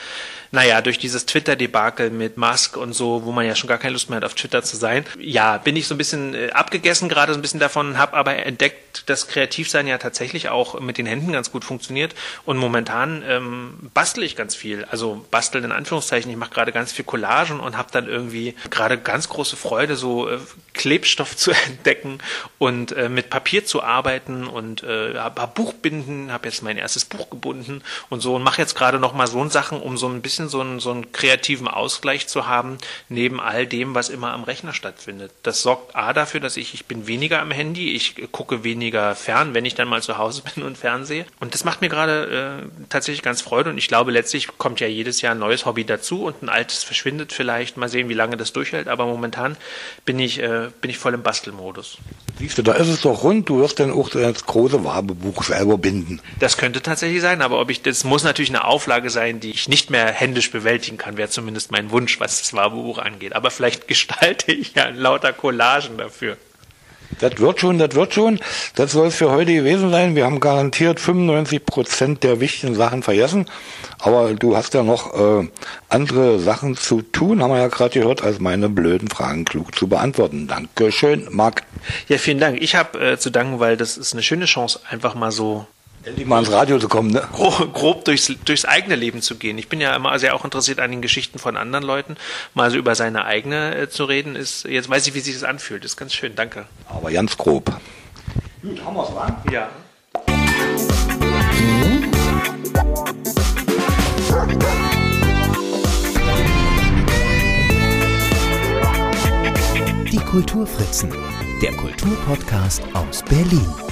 naja, durch dieses Twitter-Debakel mit Musk und so, wo man ja schon gar keine Lust mehr hat, auf Twitter zu sein, ja, bin ich so ein bisschen äh, abgegessen gerade so ein bisschen davon, habe aber entdeckt, dass Kreativsein ja tatsächlich auch mit den Händen ganz gut funktioniert. Und momentan ähm, bastel ich ganz viel. Also basteln in Anführungszeichen, ich mache gerade ganz viel Collagen und habe dann irgendwie gerade ganz große Freude Freude, so äh, Klebstoff zu entdecken und äh, mit Papier zu arbeiten und äh, habe Buchbinden, habe jetzt mein erstes Buch gebunden und so und mache jetzt gerade noch mal so Sachen, um so ein bisschen so einen, so einen kreativen Ausgleich zu haben neben all dem, was immer am Rechner stattfindet. Das sorgt a dafür, dass ich ich bin weniger am Handy, ich gucke weniger fern, wenn ich dann mal zu Hause bin und fernsehe und das macht mir gerade äh, tatsächlich ganz Freude und ich glaube letztlich kommt ja jedes Jahr ein neues Hobby dazu und ein altes verschwindet vielleicht. Mal sehen, wie lange das durchhält, aber momentan bin ich, äh, bin ich voll im Bastelmodus. Siehst du, da ist es doch rund, du wirst dann auch das große Wabebuch selber binden. Das könnte tatsächlich sein, aber ob ich, das muss natürlich eine Auflage sein, die ich nicht mehr händisch bewältigen kann, wäre zumindest mein Wunsch, was das Wabebuch angeht. Aber vielleicht gestalte ich ja lauter Collagen dafür. Das wird schon, das wird schon. Das soll es für heute gewesen sein. Wir haben garantiert 95 Prozent der wichtigen Sachen vergessen. Aber du hast ja noch äh, andere Sachen zu tun, haben wir ja gerade gehört, als meine blöden Fragen klug zu beantworten. Dankeschön, Marc. Ja, vielen Dank. Ich habe äh, zu danken, weil das ist eine schöne Chance, einfach mal so Endlich mal ins Radio zu kommen, ne? Grob, grob durchs, durchs eigene Leben zu gehen. Ich bin ja immer sehr auch interessiert an den Geschichten von anderen Leuten. Mal so über seine eigene äh, zu reden, ist, jetzt weiß ich, wie sich das anfühlt. Das ist ganz schön, danke. Aber ganz grob. Gut, haben wir's, wa? Ja. Die Kulturfritzen, der Kulturpodcast aus Berlin.